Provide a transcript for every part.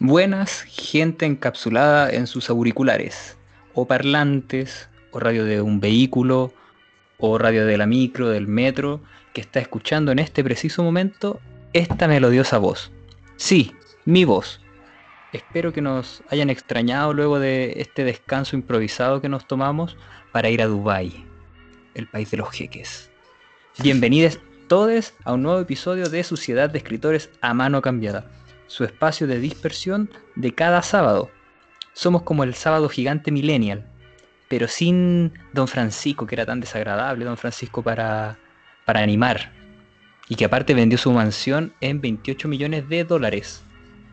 Buenas, gente encapsulada en sus auriculares, o parlantes, o radio de un vehículo, o radio de la micro, del metro, que está escuchando en este preciso momento esta melodiosa voz. Sí, mi voz. Espero que nos hayan extrañado luego de este descanso improvisado que nos tomamos para ir a Dubái, el país de los jeques. Bienvenidos todos a un nuevo episodio de Suciedad de Escritores a Mano Cambiada, su espacio de dispersión de cada sábado. Somos como el sábado gigante millennial, pero sin Don Francisco, que era tan desagradable, Don Francisco para, para animar, y que aparte vendió su mansión en 28 millones de dólares.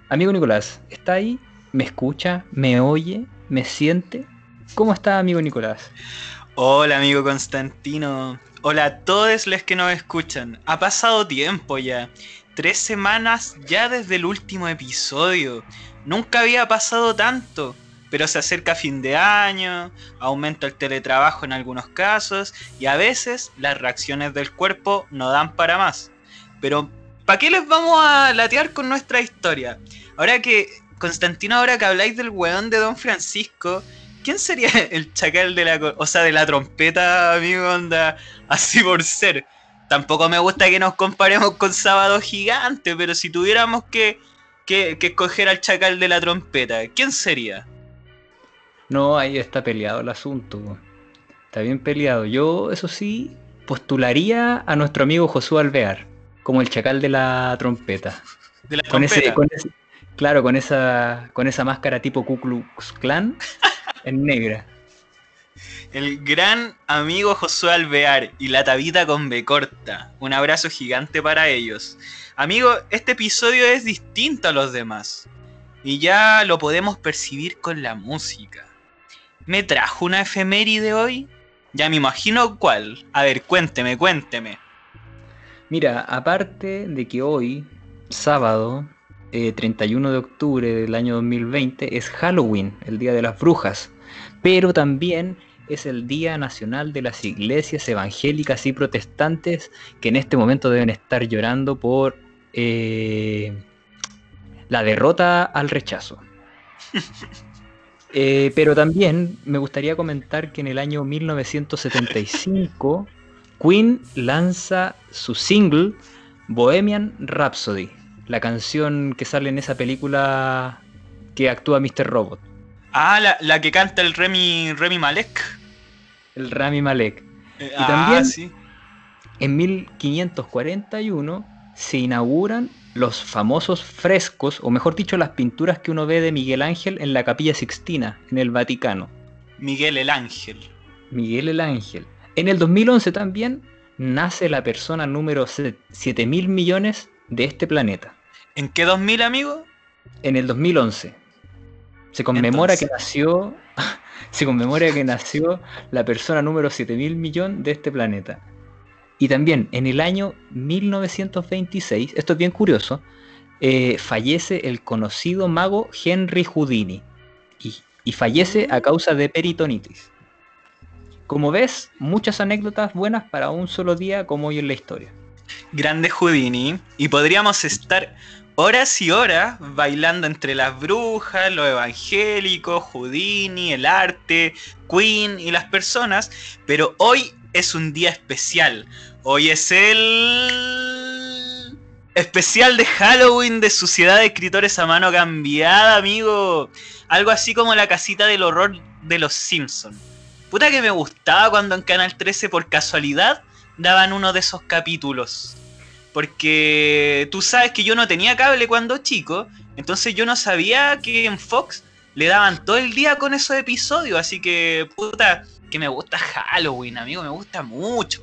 Amigo Nicolás, ¿está ahí? ¿Me escucha? ¿Me oye? ¿Me siente? ¿Cómo está, amigo Nicolás? Hola, amigo Constantino. Hola a todos los que nos escuchan. Ha pasado tiempo ya. Tres semanas ya desde el último episodio. Nunca había pasado tanto. Pero se acerca fin de año, aumenta el teletrabajo en algunos casos y a veces las reacciones del cuerpo no dan para más. Pero, ¿para qué les vamos a latear con nuestra historia? Ahora que, Constantino, ahora que habláis del weón de Don Francisco, ¿quién sería el chacal de la, o sea, de la trompeta, amigo, onda, así por ser? Tampoco me gusta que nos comparemos con Sábado Gigante, pero si tuviéramos que, que, que escoger al chacal de la trompeta, ¿quién sería? No, ahí está peleado el asunto. Está bien peleado. Yo, eso sí, postularía a nuestro amigo Josué Alvear como el chacal de la trompeta. De la Con ese, trompeta. con ese- claro, con esa, con esa máscara tipo Ku Klux Klan en negra. El gran amigo Josué Alvear y la tabita con B corta. Un abrazo gigante para ellos. Amigo, este episodio es distinto a los demás. Y ya lo podemos percibir con la música. ¿Me trajo una efeméride hoy? Ya me imagino cuál. A ver, cuénteme, cuénteme. Mira, aparte de que hoy, sábado, eh, 31 de octubre del año 2020, es Halloween, el Día de las Brujas, pero también es el Día Nacional de las Iglesias Evangélicas y Protestantes que en este momento deben estar llorando por eh, la derrota al rechazo. Eh, pero también me gustaría comentar que en el año 1975 Queen lanza su single Bohemian Rhapsody, la canción que sale en esa película que actúa Mr. Robot, Ah, la, la que canta el Remy, Remy Malek. el Rami Malek. Eh, Y también- sí. En 1541 se inauguran los famosos frescos, o mejor dicho, las pinturas que uno ve de Miguel Ángel en la Capilla Sixtina, en el Vaticano. Miguel el Ángel. Miguel el Ángel. En el 2011 también nace la persona número 7 mil millones de este planeta. ¿En qué 2000, amigo? En el 2011 se conmemora Entonces- que nació se conmemora que nació la persona número 7 mil millón de este planeta. Y también en el año 1926, esto es bien curioso, eh, fallece el conocido mago Henry Houdini. Y, y fallece a causa de peritonitis. Como ves, muchas anécdotas buenas para un solo día como hoy en la historia. Grande Houdini. Y podríamos estar horas y horas bailando entre las brujas, los evangélicos, Houdini, el arte, Queen y las personas. Pero hoy es un día especial. Hoy es el especial de Halloween de Sociedad de Escritores a Mano Cambiada, amigo. Algo así como la casita del horror de los Simpsons. Puta que me gustaba cuando en Canal 13 por casualidad daban uno de esos capítulos. Porque tú sabes que yo no tenía cable cuando chico, entonces yo no sabía que en Fox le daban todo el día con esos episodios, así que puta, que me gusta Halloween, amigo, me gusta mucho.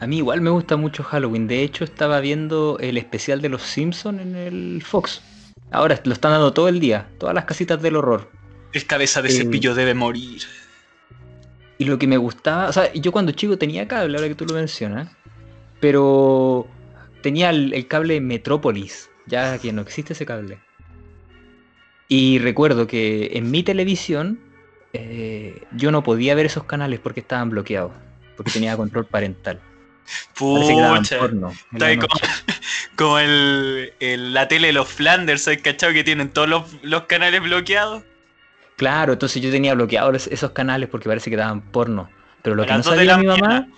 A mí igual me gusta mucho Halloween. De hecho, estaba viendo el especial de los Simpsons en el Fox. Ahora lo están dando todo el día, todas las casitas del horror. El cabeza de Eh, cepillo debe morir. Y lo que me gustaba, o sea, yo cuando chico tenía cable, ahora que tú lo mencionas, pero tenía el, el cable Metrópolis, ya que no existe ese cable. Y recuerdo que en mi televisión eh, yo no podía ver esos canales porque estaban bloqueados, porque tenía control parental. Pucha. porno como, como el, el- la tele de los Flanders, ¿sabes cachado que tienen todos los, los canales bloqueados? Claro, entonces yo tenía bloqueados esos canales porque parece que daban porno. Pero lo A que no sabía mi mamá, mañana.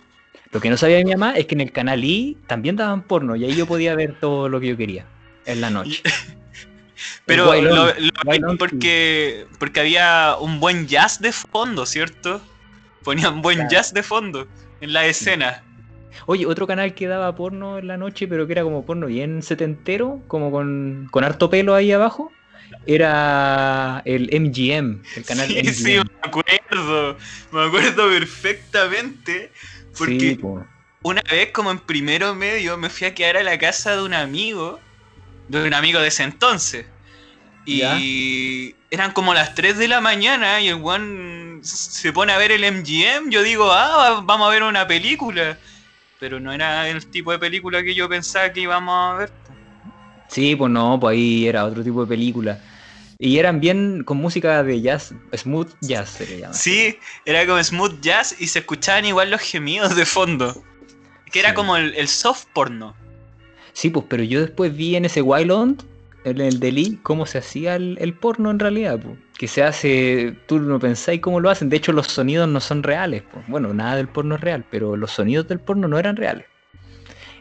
Lo que no sabía mi mamá es que en el canal I también daban porno y ahí yo podía ver todo lo que yo quería en la noche. Pero lo, lo porque, porque había un buen jazz de fondo, ¿cierto? Ponían buen Claro. jazz de fondo en la escena. Oye, otro canal que daba porno en la noche, pero que era como porno bien setentero, como con, con harto pelo ahí abajo, era el MGM, el canal sí, MGM. sí, me acuerdo. Me acuerdo perfectamente. Porque Sí, po. una vez, como en primero medio, me fui a quedar a la casa de un amigo, de un amigo de ese entonces. Y eran como las 3 de la mañana y el one se pone a ver el MGM. Yo digo, ah, vamos a ver una película. Pero no era el tipo de película que yo pensaba que íbamos a ver. Sí, pues no, pues ahí era otro tipo de película. Y eran bien con música de jazz, smooth jazz se le llama. Sí, era como smooth jazz y se escuchaban igual los gemidos de fondo. Que era Sí. como el, el soft porno. Sí, pues, pero yo después vi en ese Wild On, en el Delhi, cómo se hacía el, el porno en realidad, pues. Que se hace, tú no pensáis cómo lo hacen. De hecho, los sonidos no son reales, pues. Bueno, nada del porno es real, pero los sonidos del porno no eran reales.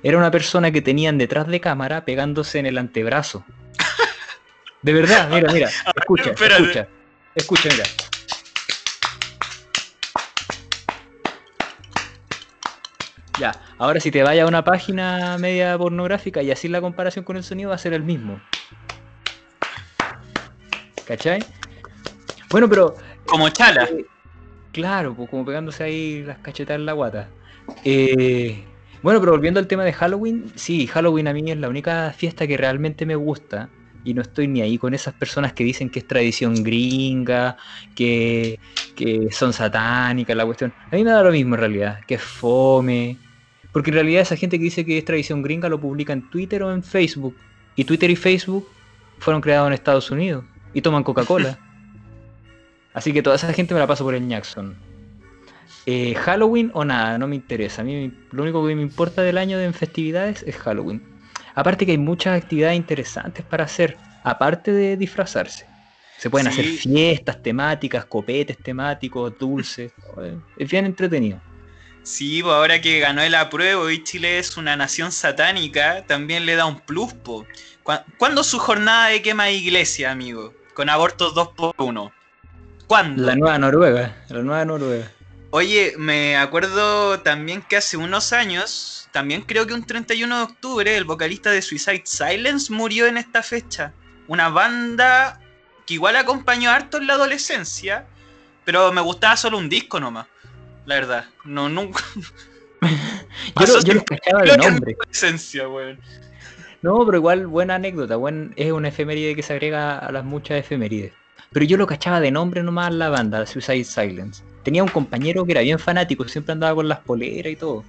Era una persona que tenían detrás de cámara pegándose en el antebrazo. De verdad, mira, mira, escucha, espérate. escucha, escucha, mira. Ya, ahora si te vayas a una página media pornográfica y así la comparación con el sonido va a ser el mismo. ¿Cachai? Bueno, pero Como chala. eh, claro, pues como pegándose ahí las cachetadas en la guata. Eh, bueno, pero volviendo al tema de Halloween, sí, Halloween a mí es la única fiesta que realmente me gusta y no estoy ni ahí con esas personas que dicen que es tradición gringa, que, que son satánicas, la cuestión. A mí me da lo mismo en realidad, que es fome. Porque en realidad esa gente que dice que es tradición gringa lo publica en Twitter o en Facebook. Y Twitter y Facebook fueron creados en Estados Unidos y toman Coca-Cola. Así que toda esa gente me la paso por el Jackson. Eh, Halloween o nada, no me interesa. A mí lo único que me importa del año de en festividades es Halloween. Aparte que hay muchas actividades interesantes para hacer, aparte de disfrazarse. Se pueden hacer fiestas temáticas, copetes temáticos, dulces. Es bien entretenido. Sí, pues ahora que ganó el apruebo y Chile es una nación satánica, también le da un plus, po. ¿Cuá- ¿Cuándo su jornada de quema de iglesia, amigo? Con abortos 2 por 1 ¿Cuándo? La nueva Noruega, la nueva Noruega. Oye, me acuerdo también que hace unos años, también creo que un 31 de octubre, el vocalista de Suicide Silence murió en esta fecha. Una banda que igual acompañó harto en la adolescencia, pero me gustaba solo un disco nomás. La verdad, no, nunca. Yo, lo- yo en mi nombre. adolescencia, weón. No, pero igual buena anécdota, buen, es una efeméride que se agrega a las muchas efemérides. Pero yo lo cachaba de nombre nomás la banda, Suicide Silence. Tenía un compañero que era bien fanático, siempre andaba con las poleras y todo.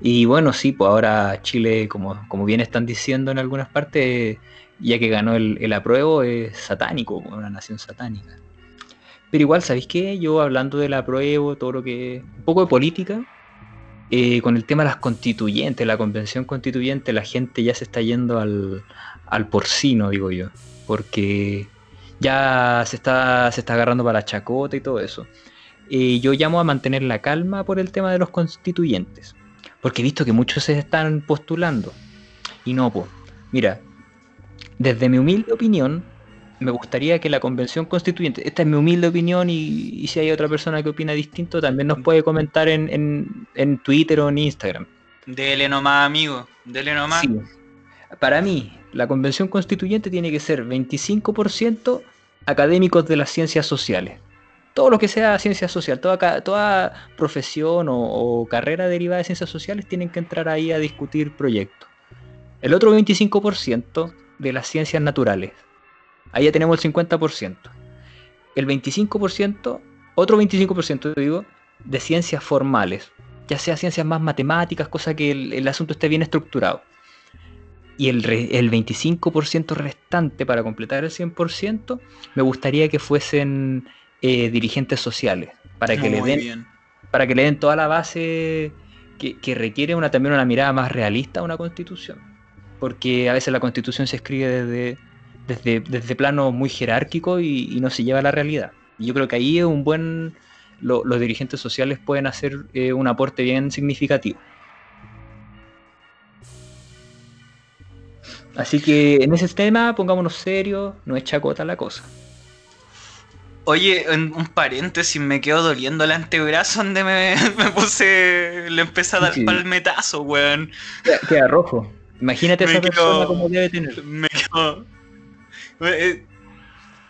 Y bueno, sí, pues ahora Chile, como, como bien están diciendo en algunas partes, ya que ganó el, el apruebo, es satánico, una nación satánica. Pero igual, ¿sabéis qué? Yo hablando del apruebo, todo lo que... Un poco de política, eh, con el tema de las constituyentes, la convención constituyente, la gente ya se está yendo al, al porcino, digo yo, porque ya se está, se está agarrando para la chacota y todo eso. Eh, yo llamo a mantener la calma por el tema de los constituyentes, porque he visto que muchos se están postulando. Y no, pues, mira, desde mi humilde opinión, me gustaría que la convención constituyente, esta es mi humilde opinión y, y si hay otra persona que opina distinto, también nos puede comentar en, en- en Twitter o en Instagram. Dele nomás, amigo. Dele nomás. Sí. Para mí, la convención constituyente tiene que ser 25% académicos de las ciencias sociales. Todo lo que sea ciencia social, toda, toda profesión o, carrera derivada de ciencias sociales tienen que entrar ahí a discutir proyectos. El otro 25% de las ciencias naturales. Ahí ya tenemos el 50%. El 25%, otro 25% digo, de ciencias formales. Ya sea ciencias más matemáticas, cosa que el, el asunto esté bien estructurado. Y el, el 25% restante para completar el 100%, me gustaría que fuesen eh, dirigentes sociales, para que, le Muy den, bien. para que le den toda la base que, que requiere una, también una mirada más realista a una constitución. porque a veces la constitución se escribe desde, desde, desde plano muy jerárquico y, no se lleva a la realidad. Y yo creo que ahí es un buen, los dirigentes sociales pueden hacer eh, un aporte bien significativo. Así que en ese tema pongámonos serios, no es chacota la cosa. Oye, en un paréntesis, me quedo doliendo el antebrazo donde me, puse. Le empecé a dar palmetazo, weón. Queda, rojo. Imagínate esa persona como debe tener. Me quedo. Eh,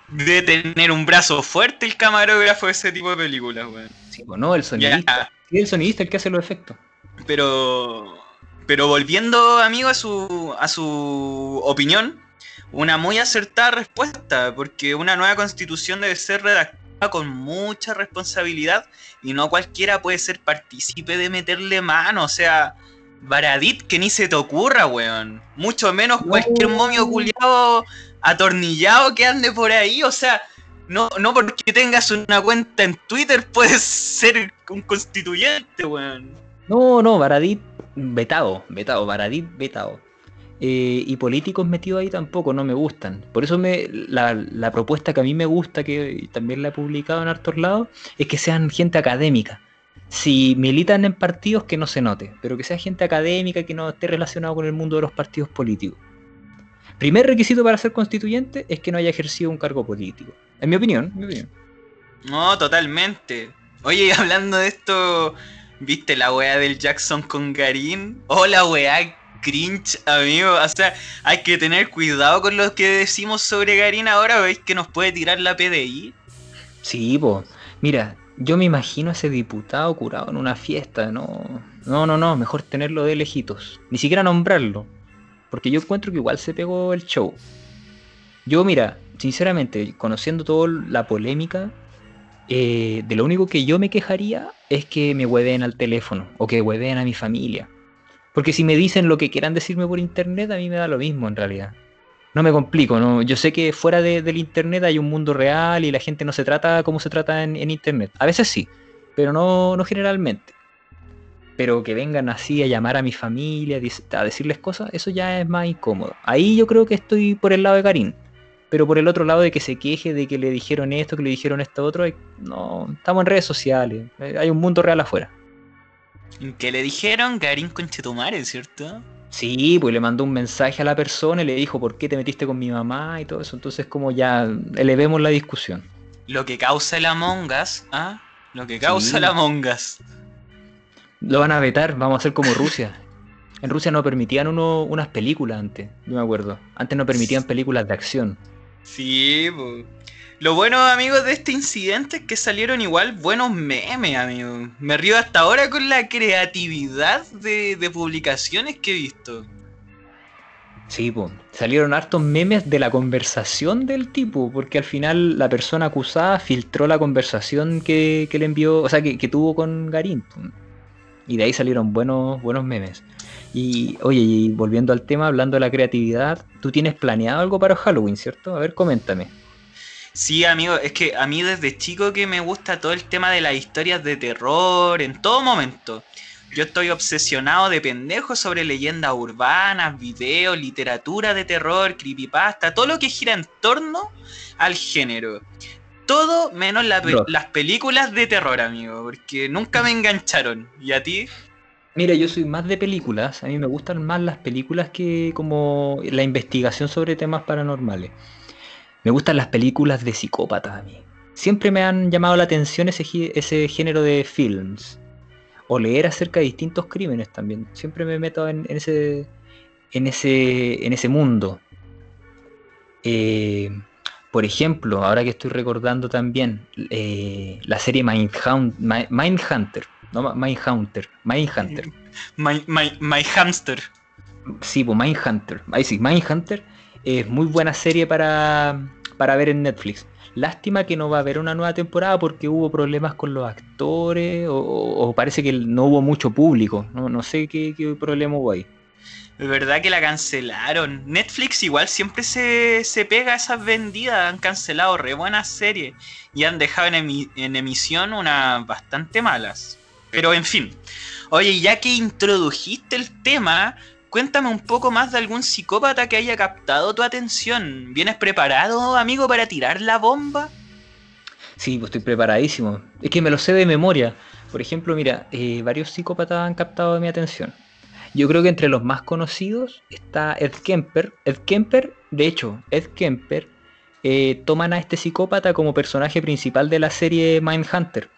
debe tener un brazo fuerte el camarógrafo de ese tipo de películas, weón. Sí, bueno, el sonidista. Sí, el sonidista el que hace los efectos. Pero. Pero volviendo, amigo, a su, a su opinión, una muy acertada respuesta, porque una nueva constitución debe ser redactada con mucha responsabilidad y no cualquiera puede ser partícipe de meterle mano, o sea, Baradit que ni se te ocurra, weón. Mucho menos cualquier momio culiado atornillado que ande por ahí, o sea, no, no porque tengas una cuenta en Twitter puedes ser un constituyente, weón. No, no, Baradit vetado, vetado, Baradit vetado. Eh, y políticos metidos ahí tampoco no me gustan. Por eso me, la, propuesta que a mí me gusta, que también la he publicado en hartos lados, es que sean gente académica. Si militan en partidos, que no se note, pero que sea gente académica que no esté relacionado con el mundo de los partidos políticos. Primer requisito para ser constituyente es que no haya ejercido un cargo político. En mi opinión, mi opinión. No, totalmente. Oye, hablando de esto, ¿viste la weá del Jackson con Garín? Oh, la weá cringe, amigo. O sea, hay que tener cuidado con lo que decimos sobre Garín ahora. ¿Veis que nos puede tirar la PDI? Sí, pues. Mira, yo me imagino a ese diputado curado en una fiesta. No, no, no, no. Mejor tenerlo de lejitos. Ni siquiera nombrarlo. Porque yo encuentro que igual se pegó el show. Yo, mira, sinceramente, conociendo toda la polémica, eh, de lo único que yo me quejaría es que me hueven al teléfono o que hueven a mi familia. Porque si me dicen lo que quieran decirme por internet, a mí me da lo mismo en realidad. No me complico, ¿no? yo sé que fuera del internet hay un mundo real y la gente no se trata como se trata en, internet. A veces sí, pero no, no generalmente. Pero que vengan así a llamar a mi familia, a decirles cosas, eso ya es más incómodo. Ahí yo creo que estoy por el lado de Karim. Pero por el otro lado de que se queje de que le dijeron esto, que le dijeron esto otro, no, estamos en redes sociales. Hay un mundo real afuera. ¿Qué le dijeron? Garín Conchetumare, ¿cierto? Sí, pues le mandó un mensaje a la persona y le dijo por qué te metiste con mi mamá y todo eso. Entonces como ya elevemos la discusión. Lo que causa el Among Us, ¿ah? Lo que causa el Among Us. Lo van a vetar, vamos a hacer como Rusia. En Rusia no permitían uno, unas películas antes, yo me acuerdo. Antes no permitían películas de acción. Sí, pues. Lo bueno, amigos, de este incidente es que salieron igual buenos memes, amigos. Me río hasta ahora con la creatividad de, publicaciones que he visto. Sí, pues, salieron hartos memes de la conversación del tipo, porque al final la persona acusada filtró la conversación que, le envió, o sea, que, tuvo con Garín. Y de ahí salieron buenos, buenos memes. Y oye, y volviendo al tema, hablando de la creatividad, tú tienes planeado algo para Halloween, ¿cierto? A ver, coméntame. Sí, amigo, es que a mí desde chico que me gusta todo el tema de las historias de terror en todo momento. Yo estoy obsesionado de pendejos sobre leyendas urbanas, videos, literatura de terror, creepypasta, todo lo que gira en torno al género. Todo menos las películas de terror, amigo, porque nunca me engancharon. ¿Y a ti? Mira, yo soy más de películas. A mí me gustan más las películas que como la investigación sobre temas paranormales. Me gustan las películas de psicópatas a mí. Siempre me han llamado la atención ese, ese género de films. O leer acerca de distintos crímenes también. Siempre me meto en, ese, en, ese, en ese mundo. Eh, por ejemplo, ahora que estoy recordando también eh, la serie. Mindhunter. No, Mindhunter. Mindhunter. My, my, my Hamster. Sí, pues Mindhunter. Ahí sí, Mindhunter es muy buena serie para, para ver en Netflix. Lástima que no va a haber una nueva temporada porque hubo problemas con los actores o, parece que no hubo mucho público. No, sé qué, problema hubo ahí. Es verdad que la cancelaron. Netflix igual siempre se, pega a esas vendidas. Han cancelado re buenas series y han dejado en, en emisión unas bastante malas. Pero en fin. Oye, ya que introdujiste el tema, cuéntame un poco más de algún psicópata que haya captado tu atención. ¿Vienes preparado, amigo, para tirar la bomba? Sí, pues estoy preparadísimo. Es que me lo sé de memoria. Por ejemplo, mira, eh, varios psicópatas han captado mi atención. Yo creo que entre los más conocidos está Ed Kemper. Ed Kemper, de hecho, Ed Kemper eh, toman a este psicópata como personaje principal de la serie Mindhunter.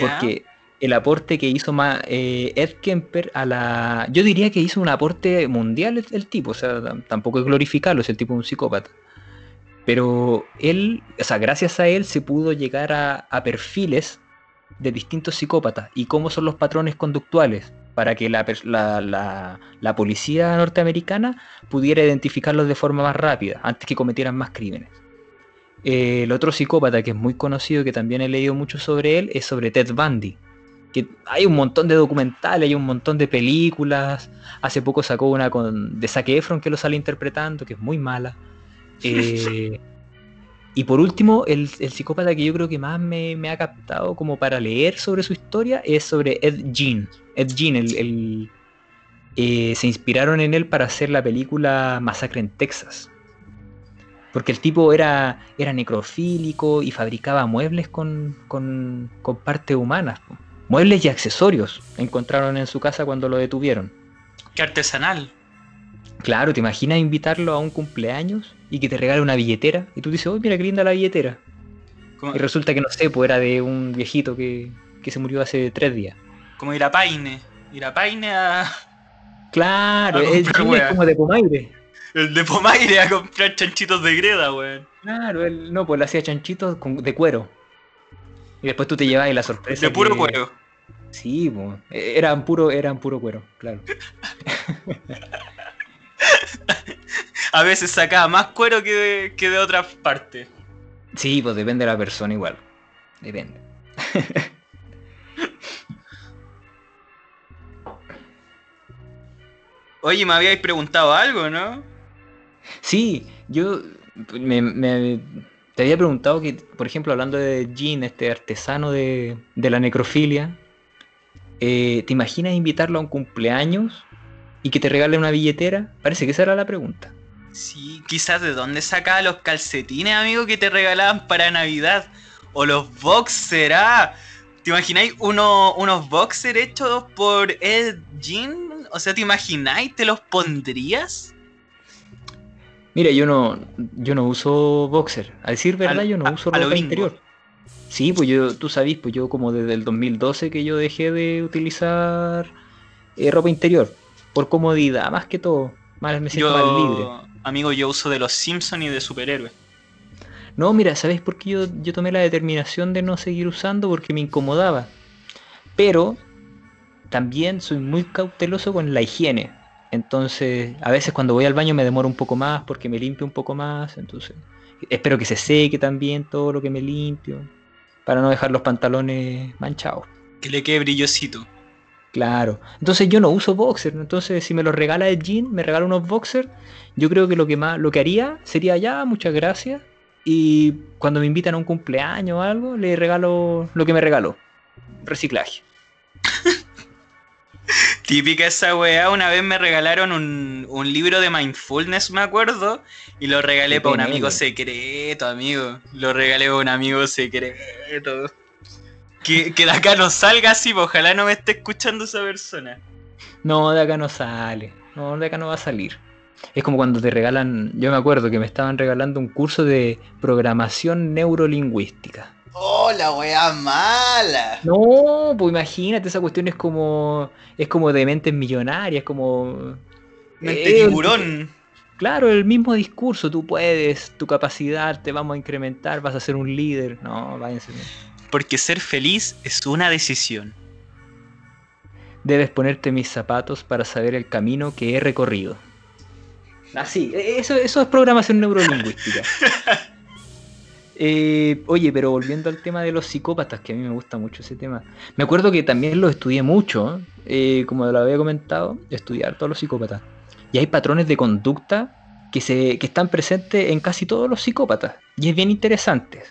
Porque el aporte que hizo eh, Ed Kemper a la... Yo diría que hizo un aporte mundial el, tipo, o sea, tampoco es glorificarlo, es el tipo de un psicópata. Pero él, o sea, gracias a él se pudo llegar a, perfiles de distintos psicópatas y cómo son los patrones conductuales para que la, la, policía norteamericana pudiera identificarlos de forma más rápida, antes que cometieran más crímenes. Eh, el otro psicópata que es muy conocido, que también he leído mucho sobre él, es sobre Ted Bundy. Que hay un montón de documentales, hay un montón de películas. Hace poco sacó una con, de Zac Efron que lo sale interpretando, que es muy mala. Eh, y por último, el, psicópata que yo creo que más me, ha captado como para leer sobre su historia es sobre Ed Gein. Ed Gein, el, eh, se inspiraron en él para hacer la película Masacre en Texas. Porque el tipo era, era necrofílico y fabricaba muebles con, con, con partes humanas. Muebles y accesorios encontraron en su casa cuando lo detuvieron. Qué artesanal. Claro, ¿te imaginas invitarlo a un cumpleaños y que te regale una billetera? Y tú dices, oh, mira qué linda la billetera. Y resulta que no sé, pues era de un viejito que, se murió hace tres días. Como ir a Paine. Ir a Paine a. Claro, es, como de Pomaire. El de Pomaire a comprar chanchitos de greda, weón. Claro, él no, pues le hacía chanchitos de cuero. Y después tú te llevas la sorpresa. De puro cuero. Sí, pues. Eran puro, eran puro cuero, claro. a veces sacaba más cuero que de, que de otras partes. Sí, pues depende de la persona igual. Depende. Oye, me habíais preguntado algo, ¿no? Sí, yo me, te había preguntado que, por ejemplo, hablando de Jean, este artesano de, la necrofilia, eh, ¿te imaginas invitarlo a un cumpleaños y que te regale una billetera? Parece que esa era la pregunta. Sí, quizás de dónde sacaba los calcetines, amigo, que te regalaban para Navidad. O los boxers, ah. ¿Te imagináis unos boxers hechos por Ed Jean? O sea, ¿te imagináis? ¿Te los pondrías? Mira, yo no, yo no uso boxer. A decir verdad, yo no uso ropa interior. Sí, pues yo, tú sabes, pues yo como desde el 2012 que yo dejé de utilizar eh, ropa interior. Por comodidad, más que todo. Más me siento más libre. Amigo, yo uso de los Simpsons y de superhéroes. No, mira, ¿sabes por qué yo, yo tomé la determinación de no seguir usando? Porque me incomodaba. Pero también soy muy cauteloso con la higiene. Entonces, a veces cuando voy al baño me demoro un poco más porque me limpio un poco más. Entonces, espero que se seque también todo lo que me limpio. Para no dejar los pantalones manchados. Que le quede brillosito. Claro. Entonces yo no uso boxer. Entonces si me lo regala el jean, me regala unos boxers, yo creo que lo que más, lo que haría sería ya, muchas gracias. Y cuando me invitan a un cumpleaños o algo, le regalo lo que me regaló. Reciclaje. Típica esa weá, una vez me regalaron un, un, libro de mindfulness, me acuerdo, y lo regalé para un amigo secreto, amigo. Lo regalé para un amigo secreto. Que, de acá no salga así, pues, ojalá no me esté escuchando esa persona. No, de acá no sale. No, de acá no va a salir. Es como cuando te regalan, yo me acuerdo que me estaban regalando un curso de programación neurolingüística. ¡Oh, la wea mala! No, pues imagínate, esa cuestión es como. es como de mentes millonarias, como. Mente eh, tiburón. Claro, el mismo discurso, tú puedes, tu capacidad te vamos a incrementar, vas a ser un líder. No, váyanse porque ser feliz es una decisión. Debes ponerte mis zapatos para saber el camino que he recorrido. Así, e, eso, eso es programación neurolingüística. Eh, oye, pero volviendo al tema de los psicópatas, que a mí me gusta mucho ese tema. Me acuerdo que también lo estudié mucho, eh, como lo había comentado, estudiar todos los psicópatas. Y hay patrones de conducta que, se, que están presentes en casi todos los psicópatas. Y es bien interesante.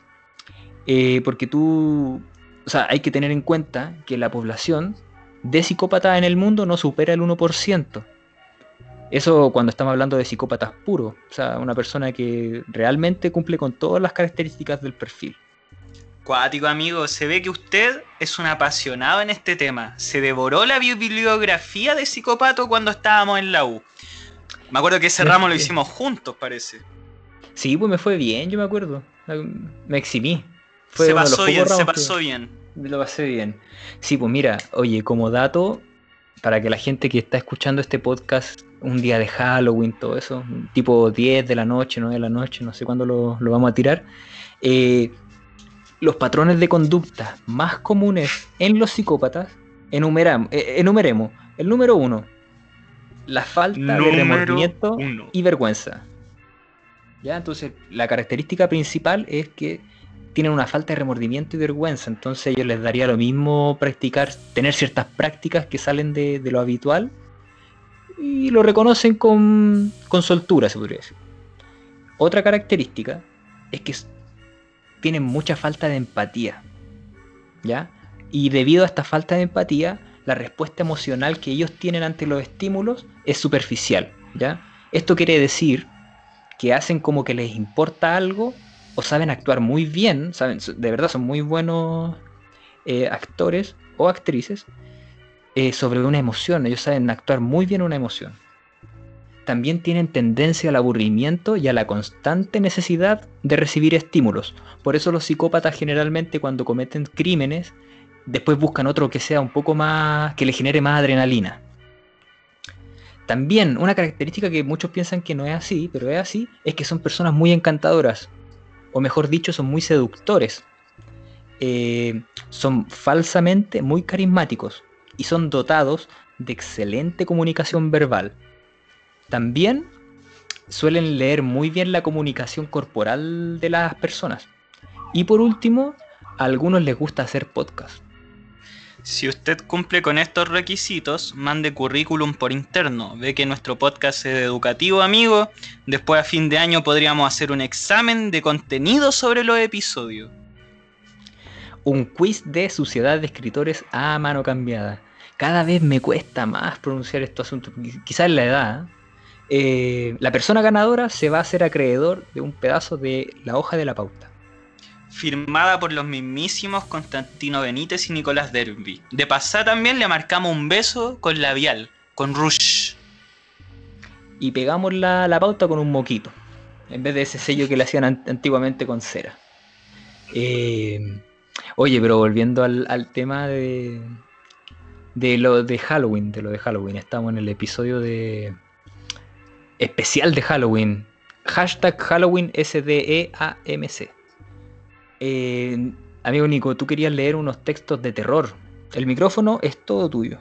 Eh, porque tú, o sea, hay que tener en cuenta que la población de psicópatas en el mundo no supera el 1%. Eso cuando estamos hablando de psicópatas puros, o sea, una persona que realmente cumple con todas las características del perfil. Cuático, amigo, se ve que usted es un apasionado en este tema. Se devoró la bibliografía de psicópato cuando estábamos en la U. Me acuerdo que ese ramo lo hicimos juntos, parece. Sí, pues me fue bien, yo me acuerdo. Me eximí. se pasó bien, se pasó bien. Lo pasé bien. Sí, pues mira, oye, como dato, para que la gente que está escuchando este podcast un día de Halloween, todo eso, tipo 10 de la noche, 9 de la noche, no sé cuándo lo, vamos a tirar, eh, los patrones de conducta más comunes en los psicópatas, enumeramos, eh, enumeremos. El número uno, la falta de remordimiento y vergüenza. ¿Ya? Entonces, la característica principal es que tienen una falta de remordimiento y vergüenza. Entonces, ellos les daría lo mismo practicar, tener ciertas prácticas que salen de, lo habitual y lo reconocen con, con soltura, se podría decir. Otra característica es que tienen mucha falta de empatía. ¿Ya? Y debido a esta falta de empatía, la respuesta emocional que ellos tienen ante los estímulos es superficial. ¿ya? Esto quiere decir que hacen como que les importa algo o saben actuar muy bien, saben, de verdad son muy buenos eh, actores o actrices eh, sobre una emoción. Ellos saben actuar muy bien una emoción. También tienen tendencia al aburrimiento y a la constante necesidad de recibir estímulos. Por eso los psicópatas generalmente cuando cometen crímenes después buscan otro que sea un poco más, que le genere más adrenalina. También una característica que muchos piensan que no es así, pero es así, es que son personas muy encantadoras, o mejor dicho, son muy seductores. Eh, son falsamente muy carismáticos y son dotados de excelente comunicación verbal. También suelen leer muy bien la comunicación corporal de las personas. Y por último, a algunos les gusta hacer podcast. Si usted cumple con estos requisitos, mande currículum por interno. Ve que nuestro podcast es educativo, amigo. Después a fin de año podríamos hacer un examen de contenido sobre los episodios. Un quiz de Sociedad de Escritores a mano cambiada. Cada vez me cuesta más pronunciar estos asuntos. Quizás la edad. ¿eh? Eh, la persona ganadora se va a hacer acreedor de un pedazo de la hoja de la pauta firmada por los mismísimos Constantino Benítez y Nicolás Derby. De pasada también le marcamos un beso con labial, con rush. Y pegamos la, la pauta con un moquito, en vez de ese sello que le hacían antiguamente con cera. Eh, oye, pero volviendo al, al, tema de, de lo de Halloween, de lo de Halloween, estamos en el episodio de especial de Halloween. Hashtag Halloween SDEAMC. Eh, amigo Nico, tú querías leer unos textos de terror. El micrófono es todo tuyo.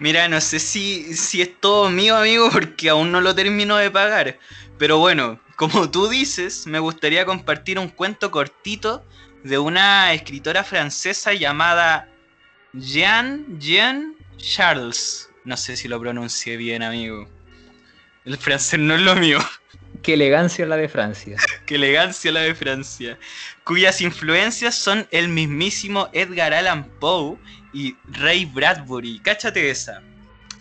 Mira, no sé si, si es todo mío, amigo, porque aún no lo termino de pagar. Pero bueno, como tú dices, me gustaría compartir un cuento cortito de una escritora francesa llamada Jean Jean Charles. No sé si lo pronuncié bien, amigo. El francés no es lo mío. Qué elegancia la de Francia. Qué elegancia la de Francia. Cuyas influencias son el mismísimo Edgar Allan Poe y Ray Bradbury. Cáchate esa.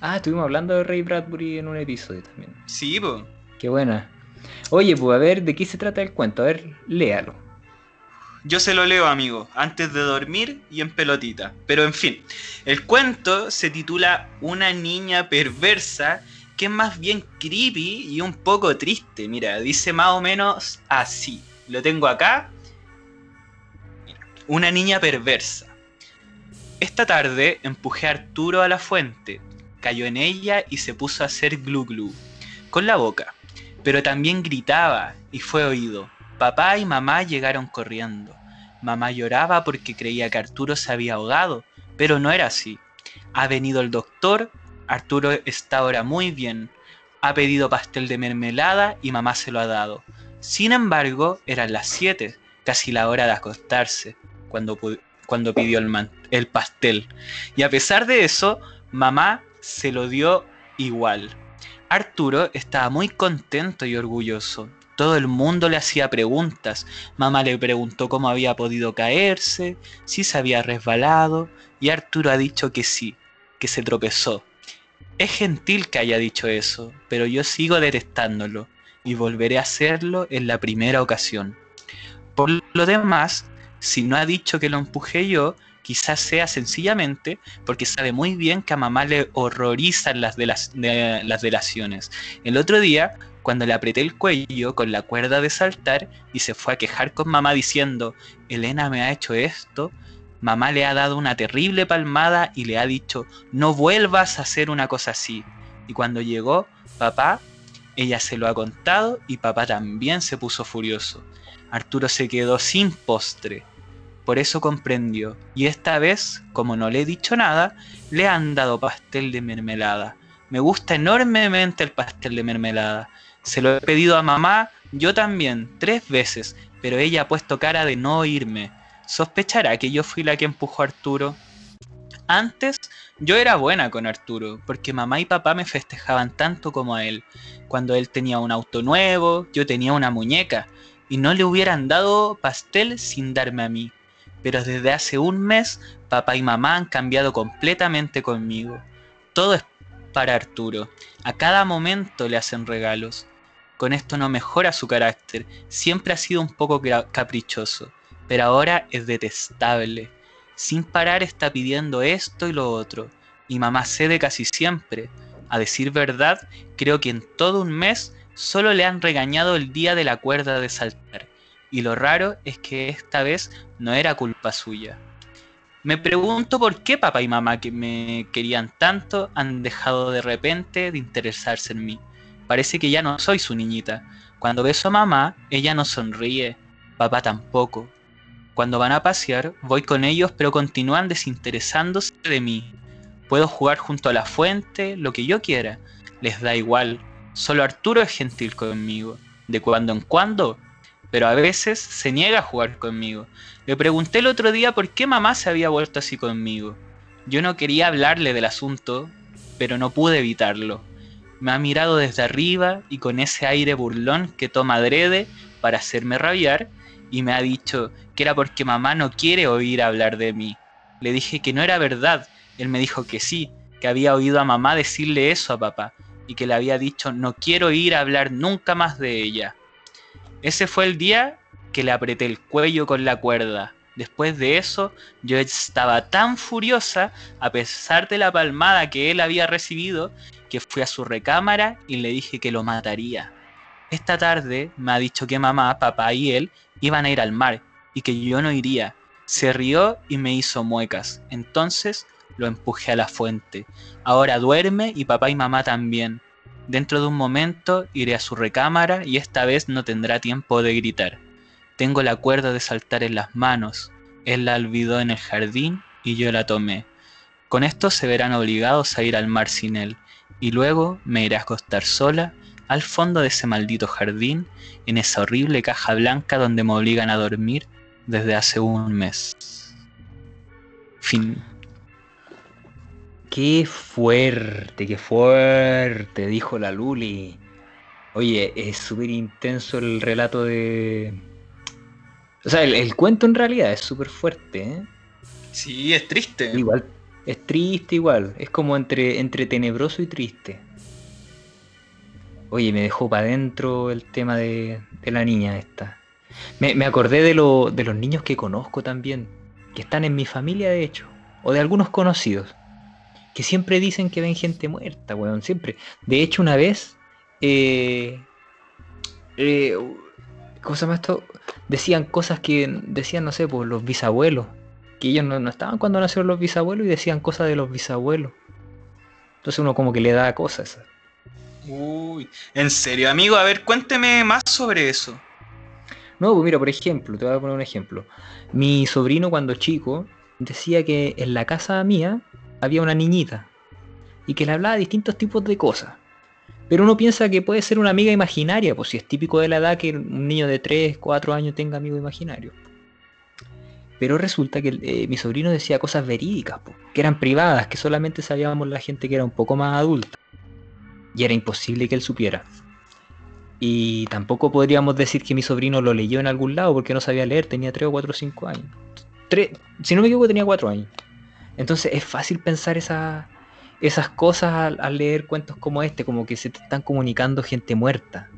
Ah, estuvimos hablando de Ray Bradbury en un episodio también. Sí, pues. Qué buena. Oye, pues a ver, ¿de qué se trata el cuento? A ver, léalo. Yo se lo leo, amigo, antes de dormir y en pelotita. Pero en fin, el cuento se titula Una niña perversa que es más bien creepy y un poco triste. Mira, dice más o menos así. Lo tengo acá. Una niña perversa. Esta tarde empujé a Arturo a la fuente. Cayó en ella y se puso a hacer glu glu. Con la boca. Pero también gritaba y fue oído. Papá y mamá llegaron corriendo. Mamá lloraba porque creía que Arturo se había ahogado, pero no era así. Ha venido el doctor Arturo está ahora muy bien. Ha pedido pastel de mermelada y mamá se lo ha dado. Sin embargo, eran las 7, casi la hora de acostarse, cuando, cuando pidió el, el pastel. Y a pesar de eso, mamá se lo dio igual. Arturo estaba muy contento y orgulloso. Todo el mundo le hacía preguntas. Mamá le preguntó cómo había podido caerse, si se había resbalado, y Arturo ha dicho que sí, que se tropezó, Es gentil que haya dicho eso, pero yo sigo detestándolo y volveré a hacerlo en la primera ocasión. Por lo demás, si no ha dicho que lo empujé yo, quizás sea sencillamente porque sabe muy bien que a mamá le horrorizan las, las delaciones. El otro día, cuando le apreté el cuello con la cuerda de saltar y se fue a quejar con mamá diciendo, Elena me ha hecho esto, mamá le ha dado una terrible palmada y le ha dicho, no vuelvas a hacer una cosa así. Y cuando llegó, papá, ella se lo ha contado y papá también se puso furioso. Arturo se quedó sin postre por eso comprendió, y esta vez, como no le he dicho nada, le han dado pastel de mermelada. Me gusta enormemente el pastel de mermelada. Se lo he pedido a mamá, yo también, tres veces, pero ella ha puesto cara de no oírme. ¿Sospechará que yo fui la que empujó a Arturo? Antes yo era buena con Arturo, porque mamá y papá me festejaban tanto como a él. Cuando él tenía un auto nuevo, yo tenía una muñeca, y no le hubieran dado pastel sin darme a mí pero desde hace un mes papá y mamá han cambiado completamente conmigo. Todo es para Arturo. A cada momento le hacen regalos. Con esto no mejora su carácter. Siempre ha sido un poco caprichoso, pero ahora es detestable. Sin parar está pidiendo esto y lo otro. Y mamá cede casi siempre. A decir verdad, creo que en todo un mes solo le han regañado el día de la cuerda de saltar y lo raro es que esta vez no era culpa suya. Me pregunto por qué papá y mamá que me querían tanto han dejado de repente de interesarse en mí. Parece que ya no soy su niñita. Cuando beso a mamá, ella no sonríe, papá tampoco. Cuando van a pasear, voy con ellos pero continúan desinteresándose de mí. Puedo jugar junto a la fuente, lo que yo quiera. Les da igual. Solo Arturo es gentil conmigo. De cuando en cuando pero a veces se niega a jugar conmigo. Le pregunté el otro día por qué mamá se había vuelto así conmigo. Yo no quería hablarle del asunto, pero no pude evitarlo. Me ha mirado desde arriba y con ese aire burlón que toma adrede para hacerme rabiar y me ha dicho que era porque mamá no quiere oír hablar de mí. Le dije que no era verdad. Él me dijo que sí, que había oído a mamá decirle eso a papá y que le había dicho no quiero ir a hablar nunca más de ella. Ese fue el día que le apreté el cuello con la cuerda. Después de eso, yo estaba tan furiosa, a pesar de la palmada que él había recibido, fui a su recámara y le dije que lo mataría. Esta tarde me ha dicho que mamá, papá y él iban a ir al mar y que yo no iría. Se rió y me hizo muecas. Entonces lo empujé a la fuente. Ahora duerme y papá y mamá también. Dentro de un momento iré a su recámara y esta vez no tendrá tiempo de gritar. Tengo la cuerda de saltar en las manos. Él la olvidó en el jardín y yo la tomé. Con esto se verán obligados a ir al mar sin él, y luego me iré a acostar sola al fondo de ese maldito jardín, en esa horrible caja blanca donde me obligan a dormir desde hace un mes. Fin. Qué fuerte, qué fuerte, dijo la Luli. Oye, es súper intenso el relato de... O sea, el, cuento en realidad es súper fuerte, ¿eh? Sí, es triste. Igual, es triste igual. Es como entre, entre tenebroso y triste. Oye, me dejó para adentro el tema de, la niña esta. Me, acordé de, lo, de los niños que conozco también, que están en mi familia de hecho, o de algunos conocidos que siempre dicen que ven gente muerta, weón, siempre. De hecho, una vez, eh, eh, ¿cómo se llama esto? Decían cosas que decían, no sé, pues los bisabuelos, que ellos no, estaban cuando nacieron los bisabuelos y decían cosas de los bisabuelos. Entonces uno como que le da cosas. Uy, en serio, amigo, a ver, cuénteme más sobre eso. No, pues mira, por ejemplo, te voy a poner un ejemplo. Mi sobrino cuando chico decía que en la casa mía había una niñita y que le hablaba de distintos tipos de cosas. Pero uno piensa que puede ser una amiga imaginaria, pues si es típico de la edad que un niño de 3, 4 años tenga amigo imaginario. Pero resulta que eh, mi sobrino decía cosas verídicas, que eran privadas, que solamente sabíamos la gente que era un poco más adulta. Y era imposible que él supiera. Y tampoco podríamos decir que mi sobrino lo leyó en algún lado porque no sabía leer, tenía 3 o 4 o 5 años. si no me equivoco tenía 4 años. Entonces es fácil pensar esas esas cosas al, al leer cuentos como este, como que se te están comunicando gente muerta.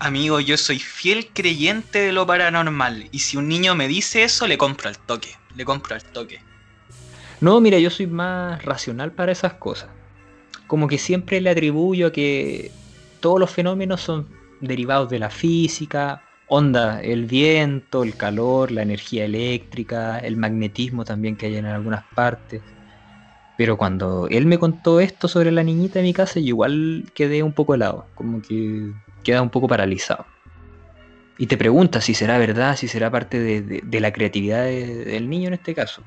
Amigo, yo soy fiel creyente de lo paranormal. Y si un niño me dice eso, le compro al toque. Le compro al toque. No, mira, yo soy más racional para esas cosas. Como que siempre le atribuyo que todos los fenómenos son derivados de la física, onda, el viento, el calor, la energía eléctrica, el magnetismo también que hay en algunas partes. Pero cuando él me contó esto sobre la niñita de mi casa, yo igual quedé un poco helado, como que queda un poco paralizado. Y te preguntas si será verdad, si será parte de, de- de la creatividad de- del niño en este caso.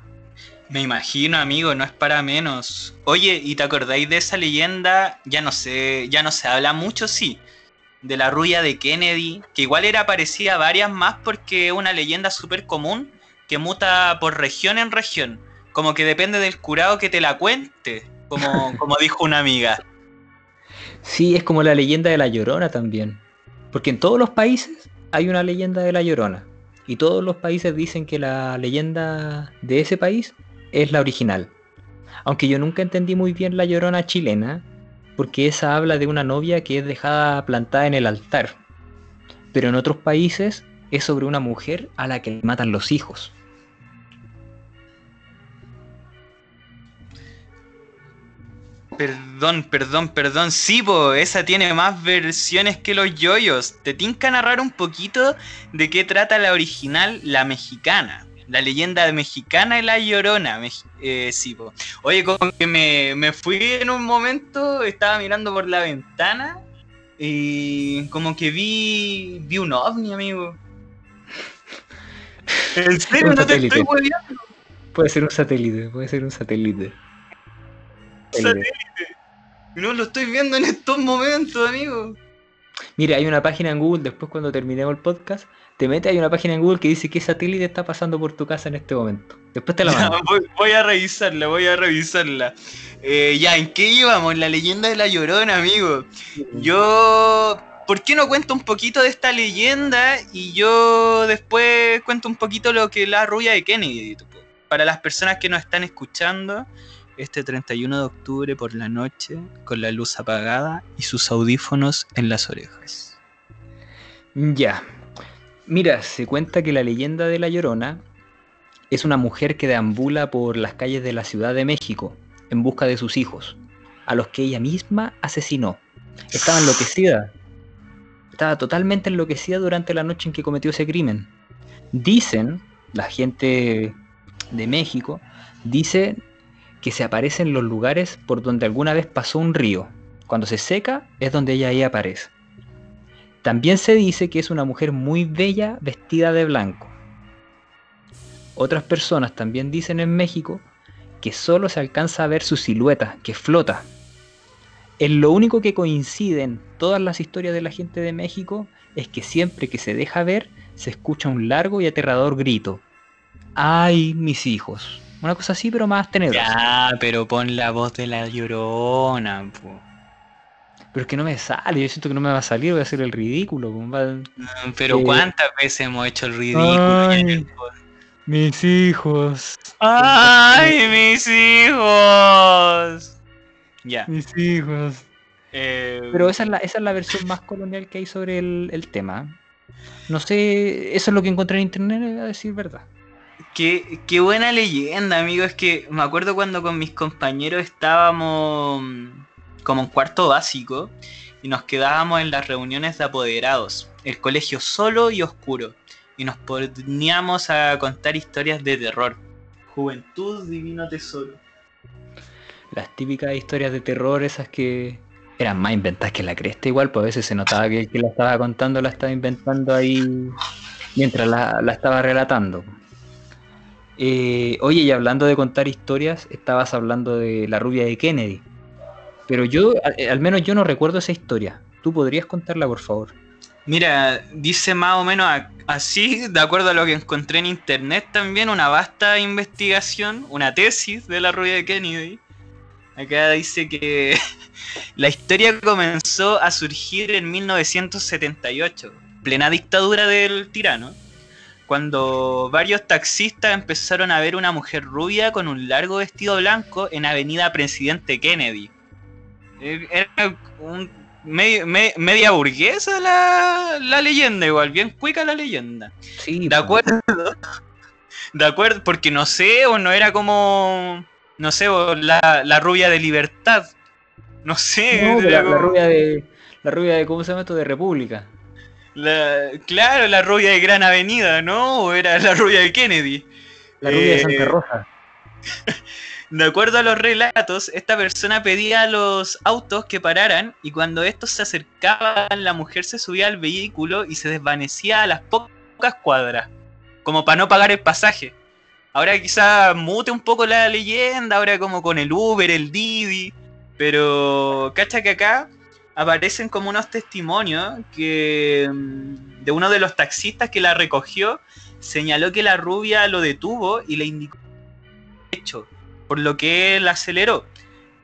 Me imagino, amigo, no es para menos. Oye, ¿y te acordáis de esa leyenda? Ya no sé, ya no se habla mucho, sí. De la rubia de Kennedy, que igual era parecida a varias más porque es una leyenda súper común que muta por región en región. Como que depende del curado que te la cuente, como, como dijo una amiga. Sí, es como la leyenda de la Llorona también. Porque en todos los países hay una leyenda de la Llorona. Y todos los países dicen que la leyenda de ese país es la original. Aunque yo nunca entendí muy bien la Llorona chilena, porque esa habla de una novia que es dejada plantada en el altar. Pero en otros países es sobre una mujer a la que le matan los hijos. Perdón, perdón, perdón. Sí, po, esa tiene más versiones que los yoyos. ¿Te tinca narrar un poquito de qué trata la original, la mexicana? La leyenda mexicana y la llorona. Mex- eh, sí, po. Oye, como que me, me fui en un momento, estaba mirando por la ventana y como que vi, vi un ovni, amigo. En serio, Un no te satélite. estoy hueveando. Puede ser un satélite, puede ser un satélite. Satélite. No lo estoy viendo en estos momentos, amigo. Mira, hay una página en Google, después cuando terminemos el podcast, te metes, hay una página en Google que dice qué satélite está pasando por tu casa en este momento. Después te la mando. voy, voy a revisarla, voy a revisarla. Eh, ya, ¿en qué íbamos? La leyenda de la Llorona, amigo. Yo... ¿Por qué no cuento un poquito de esta leyenda y yo después cuento un poquito lo que es la rubia de Kennedy? Para las personas que nos están escuchando, este 31 de octubre por la noche, con la luz apagada y sus audífonos en las orejas. Ya. Mira, se cuenta que la leyenda de La Llorona es una mujer que deambula por las calles de la Ciudad de México en busca de sus hijos, a los que ella misma asesinó. Estaba enloquecida. Estaba totalmente enloquecida durante la noche en que cometió ese crimen. Dicen, la gente de México, dice que se aparece en los lugares por donde alguna vez pasó un río. Cuando se seca es donde ella ahí aparece. También se dice que es una mujer muy bella vestida de blanco. Otras personas también dicen en México que solo se alcanza a ver su silueta, que flota. En lo único que coinciden todas las historias de la gente de México es que siempre que se deja ver se escucha un largo y aterrador grito. ¡Ay, mis hijos! Una cosa así, pero más tenebrosa. Ya, pero pon la voz de la Llorona, po. Pero es que no me sale, yo siento que no me va a salir, voy a hacer el ridículo. Mm, Pero Eh, ¿cuántas veces hemos hecho el ridículo? Ay. Mis hijos. ¡Ay, mis hijos! Ya. Mis hijos. eh, Pero esa es la, esa es la versión más colonial que hay sobre el, el tema. No sé, eso es lo que encontré en internet, a decir verdad. Qué, qué buena leyenda, amigo. Es que me acuerdo cuando con mis compañeros estábamos mm, como en cuarto básico y nos quedábamos en las reuniones de apoderados. El colegio solo y oscuro. Y nos poníamos a contar historias de terror. Juventud, divino tesoro. Las típicas historias de terror, esas que eran más inventadas que la cresta, igual, pues a veces se notaba que el que la estaba contando la estaba inventando ahí mientras la, la estaba relatando. Eh, oye, y hablando de contar historias, estabas hablando de la rubia de Kennedy. Pero yo, al, al menos yo no recuerdo esa historia. ¿Tú podrías contarla, por favor? Mira, dice más o menos así, de acuerdo a lo que encontré en internet también, una vasta investigación, una tesis de la rubia de Kennedy. Acá dice que la historia comenzó a surgir en 1978, plena dictadura del tirano, cuando varios taxistas empezaron a ver una mujer rubia con un largo vestido blanco en Avenida Presidente Kennedy. Eh, era un media burguesa la, la, leyenda, igual, bien cuica la leyenda. Sí, de acuerdo. De acuerdo, porque no sé, o no era como. No sé, o la, la rubia de libertad. No sé. la, rubia de. La rubia de. ¿Cómo se llama esto? De República. La, claro, la rubia de Gran Avenida, ¿no? O era la rubia de Kennedy. La rubia de Santa eh, Rosa. De acuerdo a los relatos, esta persona pedía a los autos que pararan y cuando estos se acercaban, la mujer se subía al vehículo y se desvanecía a las pocas cuadras, como para no pagar el pasaje. Ahora quizá mute un poco la leyenda, ahora como con el Uber, el Didi, pero cacha que acá aparecen como unos testimonios que mm, de uno de los taxistas que la recogió señaló que la rubia lo detuvo y le indicó hecho por lo que él aceleró.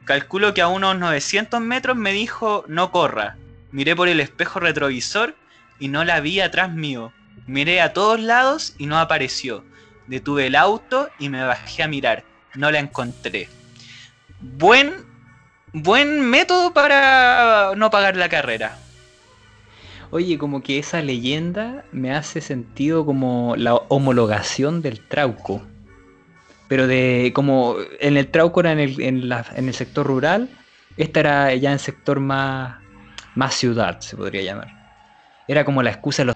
Calculo que a unos 900 metros me dijo no corra. Miré por el espejo retrovisor y no la vi atrás mío. Miré a todos lados y no apareció. Detuve el auto y me bajé a mirar. No la encontré. Buen, buen método para no pagar la carrera. Oye, como que esa leyenda me hace sentido como la homologación del trauco pero de como en el Traucora en el, en, la, en el sector rural, esta era ya en sector más, más ciudad, se podría llamar. Era como la excusa de los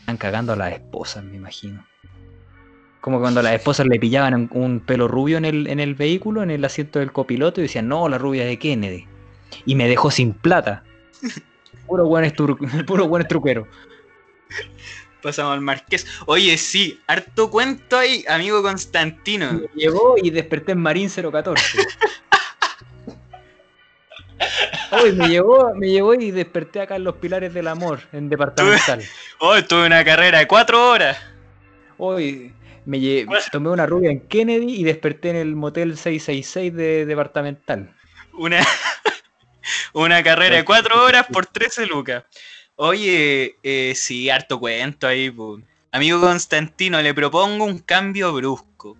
están cagando a las esposas, me imagino. Como cuando las esposas le pillaban un pelo rubio en el, en el vehículo, en el asiento del copiloto, y decían, no, la rubia de Kennedy. Y me dejó sin plata. Puro buen, puro buen truquero pasamos al Marqués. Oye, sí, harto cuento ahí, amigo Constantino. Me llevó y desperté en Marín 014. Hoy me llevó, me llevó y desperté acá en los Pilares del Amor, en departamental. Hoy tuve una carrera de cuatro horas. Hoy me tomé una rubia en Kennedy y desperté en el motel 666 de departamental. Una, una carrera de cuatro horas por 13 lucas. Oye, eh, sí, harto cuento ahí. Amigo Constantino, le propongo un cambio brusco.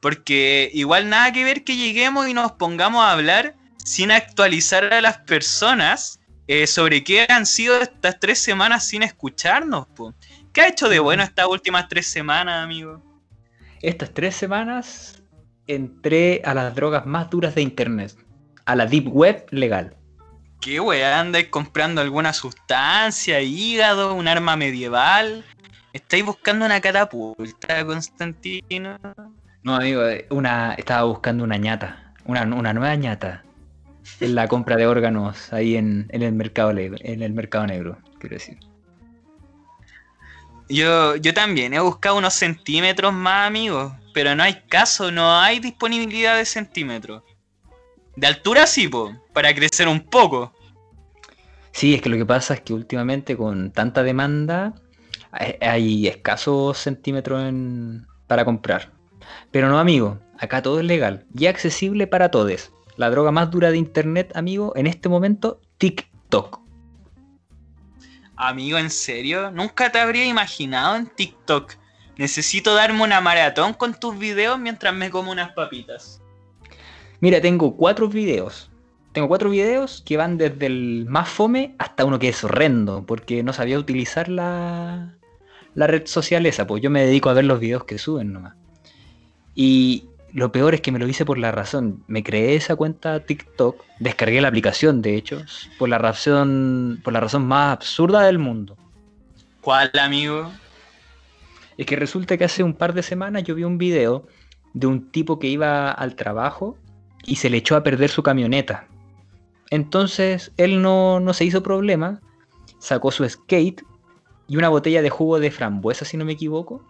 Porque igual nada que ver que lleguemos y nos pongamos a hablar sin actualizar a las personas eh, sobre qué han sido estas tres semanas sin escucharnos. ¿Qué ha hecho de bueno estas últimas tres semanas, amigo? Estas tres semanas entré a las drogas más duras de Internet, a la Deep Web legal. ¿Qué weá? ¿Andáis comprando alguna sustancia, hígado, un arma medieval? ¿Estáis buscando una catapulta, Constantino? No, amigo, eh, una, estaba buscando una ñata, una, nueva ñata. En la compra de órganos ahí en, el mercado en el mercado negro, quiero decir. Yo, yo también he buscado unos centímetros más, amigo, pero no hay caso, no hay disponibilidad de centímetros. De altura sí, po, para crecer un poco. Sí, es que lo que pasa es que últimamente con tanta demanda hay, escasos centímetros para comprar. Pero no, amigo, acá todo es legal y accesible para todos. La droga más dura de internet, amigo, en este momento, TikTok. Amigo, ¿en serio? Nunca te habría imaginado en TikTok. Necesito darme una maratón con tus videos mientras me como unas papitas. Mira, tengo cuatro videos. Tengo cuatro videos que van desde el más fome hasta uno que es horrendo, porque no sabía utilizar la, la red social esa, pues yo me dedico a ver los videos que suben nomás. Y lo peor es que me lo hice por la razón. Me creé esa cuenta TikTok, descargué la aplicación, de hecho, por la razón, por la razón más absurda del mundo. ¿Cuál, amigo? Es que resulta que hace un par de semanas yo vi un video de un tipo que iba al trabajo y se le echó a perder su camioneta. Entonces él no, se hizo problema, sacó su skate y una botella de jugo de frambuesa, si no me equivoco,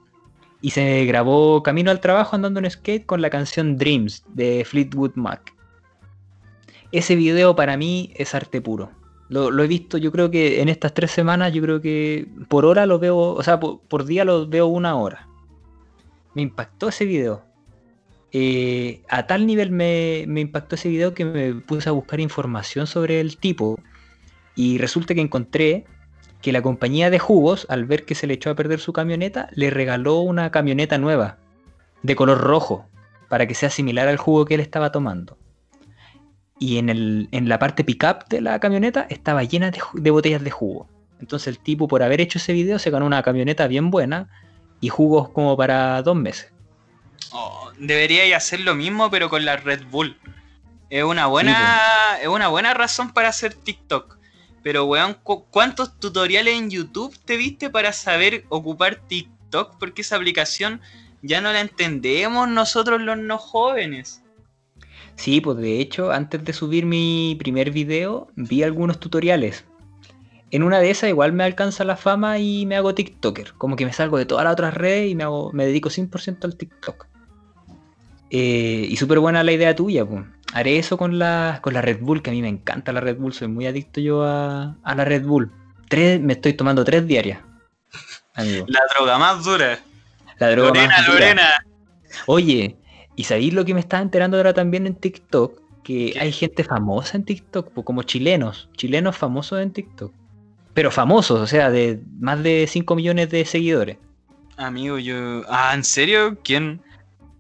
y se grabó camino al trabajo andando en skate con la canción Dreams de Fleetwood Mac. Ese video para mí es arte puro. Lo, he visto, yo creo que en estas tres semanas, yo creo que por hora lo veo, o sea, por día lo veo una hora. Me impactó ese video. Eh, a tal nivel me, impactó ese video que me puse a buscar información sobre el tipo y resulta que encontré que la compañía de jugos, al ver que se le echó a perder su camioneta, le regaló una camioneta nueva, de color rojo, para que sea similar al jugo que él estaba tomando. Y en, el, en la parte pickup de la camioneta estaba llena de, de botellas de jugo. Entonces el tipo, por haber hecho ese video, se ganó una camioneta bien buena y jugos como para dos meses. Oh, debería hacer lo mismo, pero con la Red Bull. Es una buena, es una buena razón para hacer TikTok. Pero, weón, ¿cuántos tutoriales en YouTube te viste para saber ocupar TikTok? Porque esa aplicación ya no la entendemos nosotros los no jóvenes. Sí, pues de hecho, antes de subir mi primer video, vi algunos tutoriales. En una de esas igual me alcanza la fama y me hago TikToker. Como que me salgo de todas las otras redes y me, hago, me dedico 100% al TikTok. Eh, y súper buena la idea tuya, pues. Haré eso con la, con la Red Bull, que a mí me encanta la Red Bull, soy muy adicto yo a, a la Red Bull. Tres, me estoy tomando tres diarias. La droga más dura. La droga Lorena, más dura. Lorena. Oye, ¿y sabéis lo que me estaba enterando ahora también en TikTok? Que ¿Qué? hay gente famosa en TikTok, como chilenos, chilenos famosos en TikTok. Pero famosos, o sea, de más de 5 millones de seguidores. Amigo, yo. Ah, ¿en serio? ¿Quién?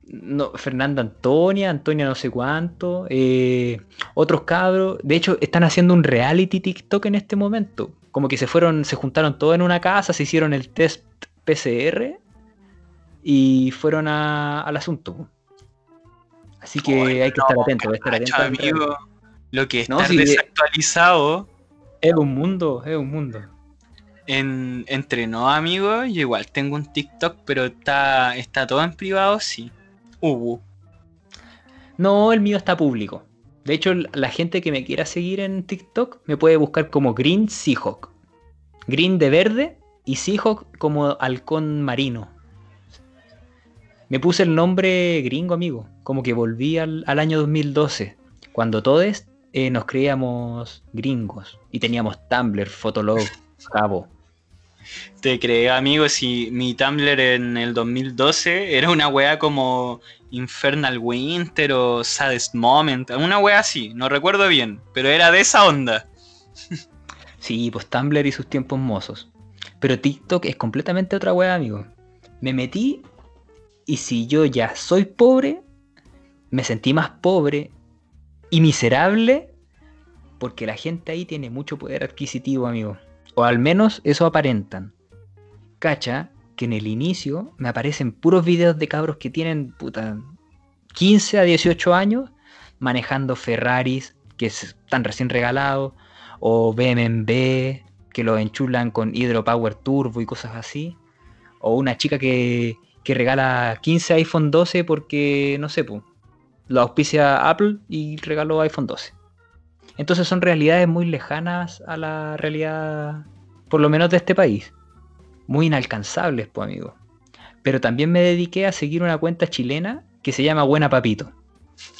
No, Fernanda Antonia, Antonia no sé cuánto, eh, otros cabros. De hecho, están haciendo un reality TikTok en este momento. Como que se fueron, se juntaron todos en una casa, se hicieron el test PCR y fueron a- al asunto. Así que Ay, hay que estar no, atento, hay que estar cacho, atento. al amigo. Lo que es No, de- desactualizado Es un mundo, es un mundo. en, entre no amigos. Yo igual tengo un TikTok, pero está, está todo en privado, sí. No, el mío está público. De hecho, la gente que me quiera seguir en TikTok me puede buscar como Green Seahawk. Green de verde y Seahawk como halcón marino. Me puse el nombre gringo, amigo. Como que volví al, año 2012, cuando todos eh, nos creíamos gringos y teníamos Tumblr, Fotolog, Jabo. Te creo, amigo, si mi Tumblr en el 2012 era una wea como Infernal Winter o Saddest Moment, una wea así, no recuerdo bien, pero era de esa onda. Sí, pues Tumblr y sus tiempos mozos. Pero TikTok es completamente otra weá, amigo. Me metí y si yo ya soy pobre, me sentí más pobre y miserable porque la gente ahí tiene mucho poder adquisitivo, amigo. O al menos eso aparentan. Cacha que en el inicio me aparecen puros videos de cabros que tienen puta 15 a 18 años manejando Ferraris que están recién regalados o BMW que lo enchulan con Hydropower Turbo y cosas así. O una chica que, que regala 15 iPhone 12 porque, no sé, po, lo auspicia Apple y regaló iPhone 12. Entonces son realidades muy lejanas a la realidad, por lo menos de este país. Muy inalcanzables, pues amigo. Pero también me dediqué a seguir una cuenta chilena que se llama Buena Papito.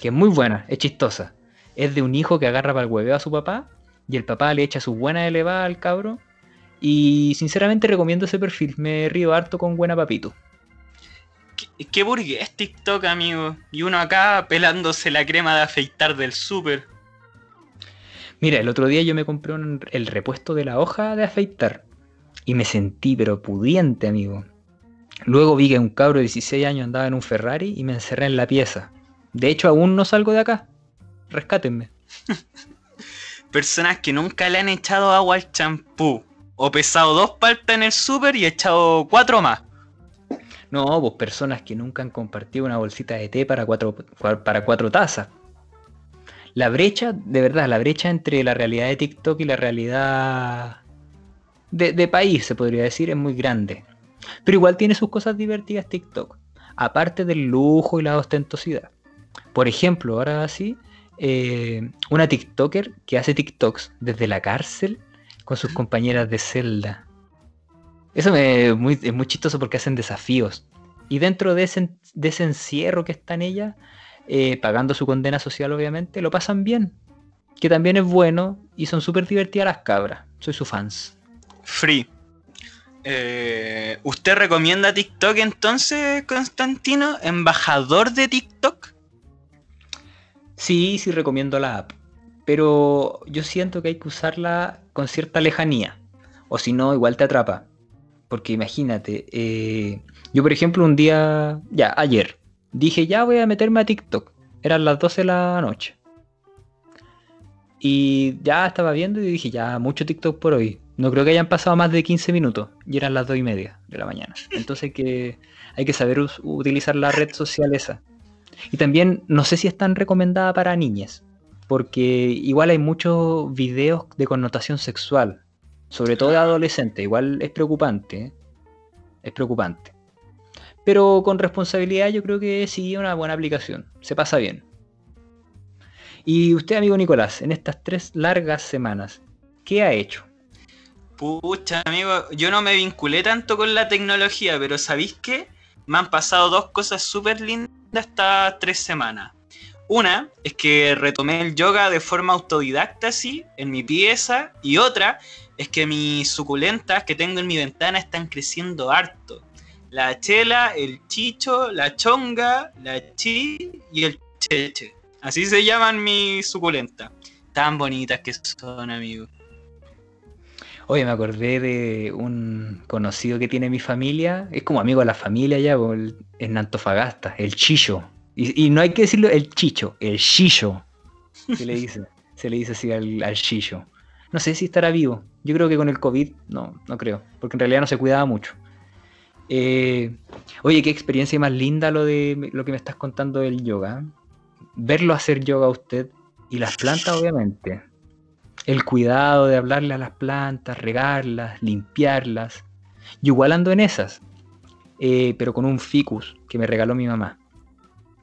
Que es muy buena, es chistosa. Es de un hijo que agarra para el hueveo a su papá y el papá le echa su buena elevada al cabro. Y sinceramente recomiendo ese perfil. Me río harto con Buena Papito. ¿Qué, qué TikTok, amigo? Y uno acá pelándose la crema de afeitar del súper. Mira, el otro día yo me compré un- el repuesto de la hoja de afeitar. Y me sentí pero pudiente, amigo. Luego vi que un cabro de 16 años andaba en un Ferrari y me encerré en la pieza. De hecho, aún no salgo de acá. Rescátenme. Personas que nunca le han echado agua al champú. O pesado dos paltas en el súper y echado cuatro más. No, pues personas que nunca han compartido una bolsita de té para cuatro, para cuatro tazas. La brecha, de verdad, la brecha entre la realidad de TikTok y la realidad de, de país, se podría decir, es muy grande. Pero igual tiene sus cosas divertidas TikTok. Aparte del lujo y la ostentosidad. Por ejemplo, ahora sí, eh, una TikToker que hace TikToks desde la cárcel con sus compañeras de celda. Eso me, muy, es muy chistoso porque hacen desafíos. Y dentro de ese, de ese encierro que está en ella, eh, pagando su condena social obviamente, lo pasan bien. Que también es bueno y son súper divertidas las cabras. Soy su fans. Free. Eh, ¿Usted recomienda TikTok entonces, Constantino? ¿Embajador de TikTok? Sí, sí recomiendo la app. Pero yo siento que hay que usarla con cierta lejanía. O si no, igual te atrapa. Porque imagínate, eh, yo por ejemplo un día, ya, ayer, dije ya voy a meterme a TikTok. Eran las 12 de la noche. Y ya estaba viendo y dije, ya, mucho TikTok por hoy. No creo que hayan pasado más de 15 minutos. Y eran las 2 y media de la mañana. Entonces que, hay que saber utilizar la red social esa. Y también no sé si es tan recomendada para niñas. Porque igual hay muchos videos de connotación sexual. Sobre todo de adolescentes. Igual es preocupante. ¿eh? Es preocupante. Pero con responsabilidad yo creo que sí una buena aplicación. Se pasa bien. Y usted, amigo Nicolás, en estas tres largas semanas, ¿qué ha hecho? Pucha, amigo, yo no me vinculé tanto con la tecnología, pero ¿sabéis qué? Me han pasado dos cosas súper lindas estas tres semanas. Una es que retomé el yoga de forma autodidacta, así, en mi pieza. Y otra es que mis suculentas que tengo en mi ventana están creciendo harto. La chela, el chicho, la chonga, la chi y el cheche. Así se llaman mis suculentas. Tan bonitas que son, amigos. Oye, me acordé de un conocido que tiene mi familia. Es como amigo de la familia ya, en Antofagasta, el Chillo. Y, no hay que decirlo el Chicho, el Chillo. Se le dice, se le dice así al, al Chillo. No sé si estará vivo. Yo creo que con el COVID, no, no creo. Porque en realidad no se cuidaba mucho. Eh, oye, qué experiencia más linda lo de lo que me estás contando del yoga verlo hacer yoga a usted y las plantas, obviamente. El cuidado de hablarle a las plantas, regarlas, limpiarlas. Yo igual ando en esas, eh, pero con un ficus que me regaló mi mamá.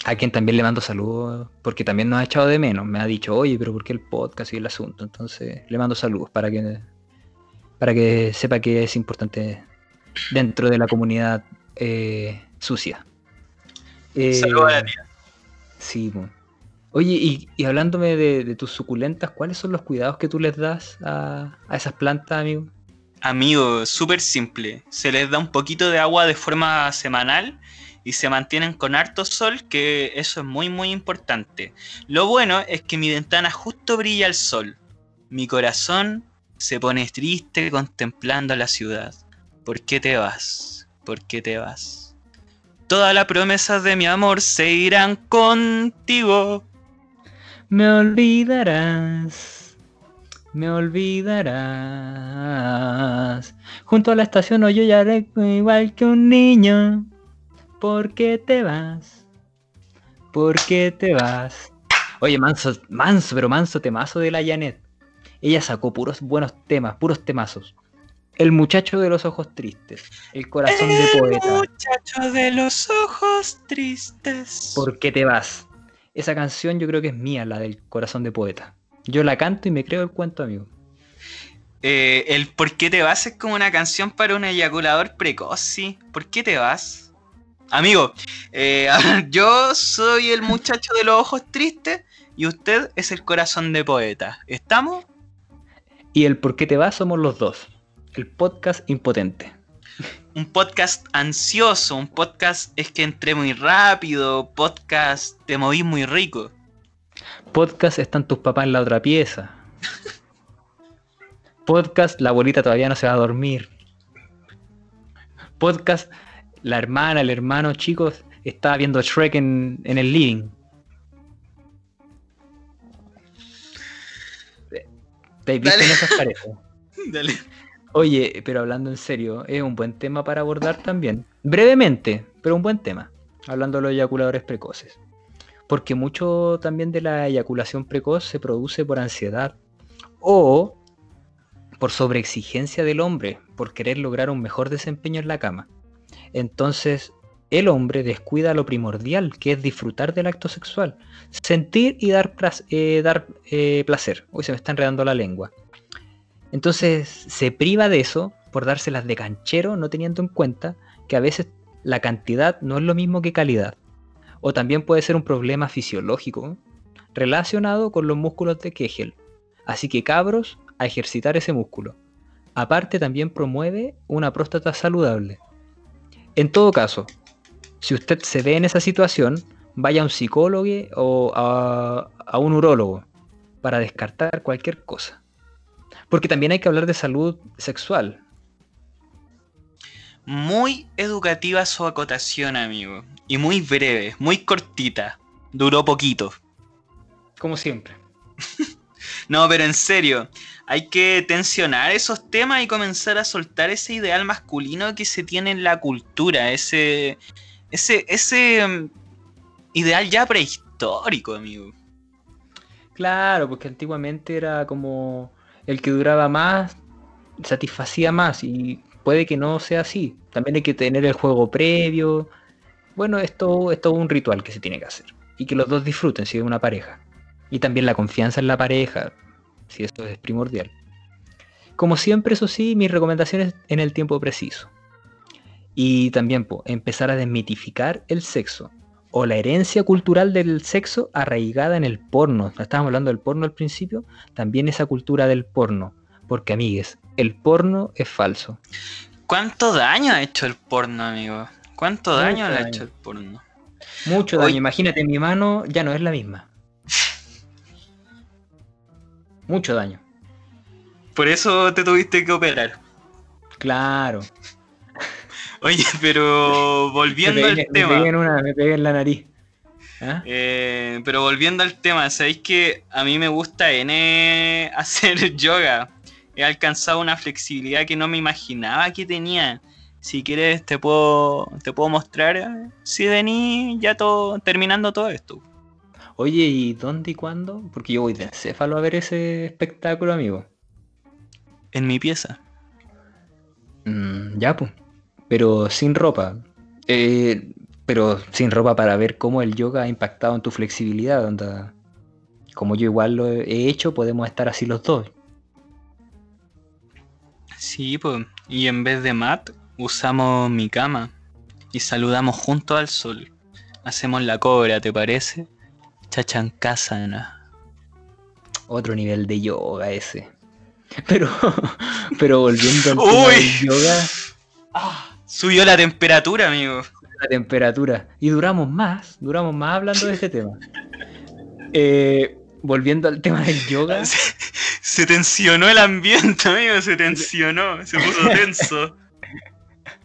A quien también le mando saludos, porque también nos ha echado de menos. Me ha dicho, oye, pero ¿por qué el podcast y el asunto? Entonces le mando saludos para que, para que sepa que es importante dentro de la comunidad eh, sucia. saludos a la tía. Sí, bueno. Oye, y, hablándome de, tus suculentas, ¿cuáles son los cuidados que tú les das a, esas plantas, amigo? Amigo, súper simple. Se les da un poquito de agua de forma semanal y se mantienen con harto sol, que eso es muy muy importante. Lo bueno es que mi ventana justo brilla el sol. Mi corazón se pone triste contemplando la ciudad. ¿Por qué te vas? ¿Por qué te vas? Todas las promesas de mi amor se irán contigo. Me olvidarás, me olvidarás. Junto a la estación hoy yo ya igual que un niño. ¿Por qué te vas? ¿Por qué te vas? Oye, manso, manso, pero manso temazo de la Janet. Ella sacó puros buenos temas, puros temazos. El muchacho de los ojos tristes. El corazón de poeta. El muchacho de los ojos tristes. ¿Por qué te vas? Esa canción yo creo que es mía, la del corazón de poeta. Yo la canto y me creo el cuento, amigo. Eh, el ¿Por qué te vas? es como una canción para un eyaculador precoz, sí. ¿Por qué te vas? Amigo, eh, yo soy el muchacho de los ojos tristes y usted es el corazón de poeta. ¿Estamos? Y el ¿Por qué te vas? somos los dos. El podcast impotente un podcast ansioso, un podcast es que entré muy rápido, podcast te moví muy rico. Podcast están tus papás en la otra pieza. Podcast la abuelita todavía no se va a dormir. Podcast la hermana, el hermano, chicos, está viendo Shrek en, en el living. ¿Te visto en esas paredes? Dale. Oye, pero hablando en serio, es un buen tema para abordar también. Brevemente, pero un buen tema. Hablando de los eyaculadores precoces. Porque mucho también de la eyaculación precoz se produce por ansiedad o por sobreexigencia del hombre, por querer lograr un mejor desempeño en la cama. Entonces, el hombre descuida lo primordial, que es disfrutar del acto sexual, sentir y dar, eh, eh, placer. Uy, se me está enredando la lengua. Entonces se priva de eso por dárselas de canchero, no teniendo en cuenta que a veces la cantidad no es lo mismo que calidad. O también puede ser un problema fisiológico relacionado con los músculos de Kegel. Así que cabros, a ejercitar ese músculo. Aparte también promueve una próstata saludable. En todo caso, si usted se ve en esa situación, vaya a un psicólogo o a, a un urólogo para descartar cualquier cosa. Porque también hay que hablar de salud sexual. Muy educativa su acotación, amigo. Y muy breve, muy cortita. Duró poquito. Como siempre. no, pero en serio, hay que tensionar esos temas y comenzar a soltar ese ideal masculino que se tiene en la cultura, ese, ese, ese mm, ideal ya prehistórico, amigo. Claro, porque antiguamente era como el que duraba más, satisfacía más y puede que no sea así. También hay que tener el juego previo. Bueno, esto es todo un ritual que se tiene que hacer. Y que los dos disfruten si es una pareja. Y también la confianza en la pareja, si eso es primordial. Como siempre, eso sí, mis recomendaciones en el tiempo preciso. Y también empezar a desmitificar el sexo o la herencia cultural del sexo arraigada en el porno. Estábamos hablando del porno al principio, también esa cultura del porno. Porque, amigues, el porno es falso. ¿Cuánto daño ha hecho el porno, amigo? ¿Cuánto daño, le ha hecho el porno? Mucho daño. Imagínate, mi mano ya no es la misma. Mucho daño. Por eso te tuviste que operar. Claro. Oye, pero volviendo al tema. Me pegué en una, me pegué en la nariz. ¿Ah? Eh, pero volviendo al tema, sabéis que a mí me gusta N hacer yoga. He alcanzado una flexibilidad que no me imaginaba que tenía. Si quieres te puedo te puedo mostrar eh, si vení ya todo terminando todo esto. Oye, ¿y dónde y cuándo? Porque yo voy de encéfalo a ver ese espectáculo, amigo. En mi pieza. Mm, ya, pues. Pero sin ropa. Eh, pero sin ropa para ver cómo el yoga ha impactado en tu flexibilidad. Onda. Como yo igual lo he hecho, podemos estar así los dos. Sí, pues. Y en vez de mat, usamos mi cama. Y saludamos junto al sol. Hacemos la cobra, ¿te parece? Chachancasana. Otro nivel de yoga ese. Pero, pero volviendo al tema del yoga. Ah, subió la temperatura, amigo. La temperatura. Y duramos más, duramos más hablando de ese tema. Eh, volviendo al tema del yoga. Se, tensionó el ambiente, amigo, se tensionó, se puso tenso.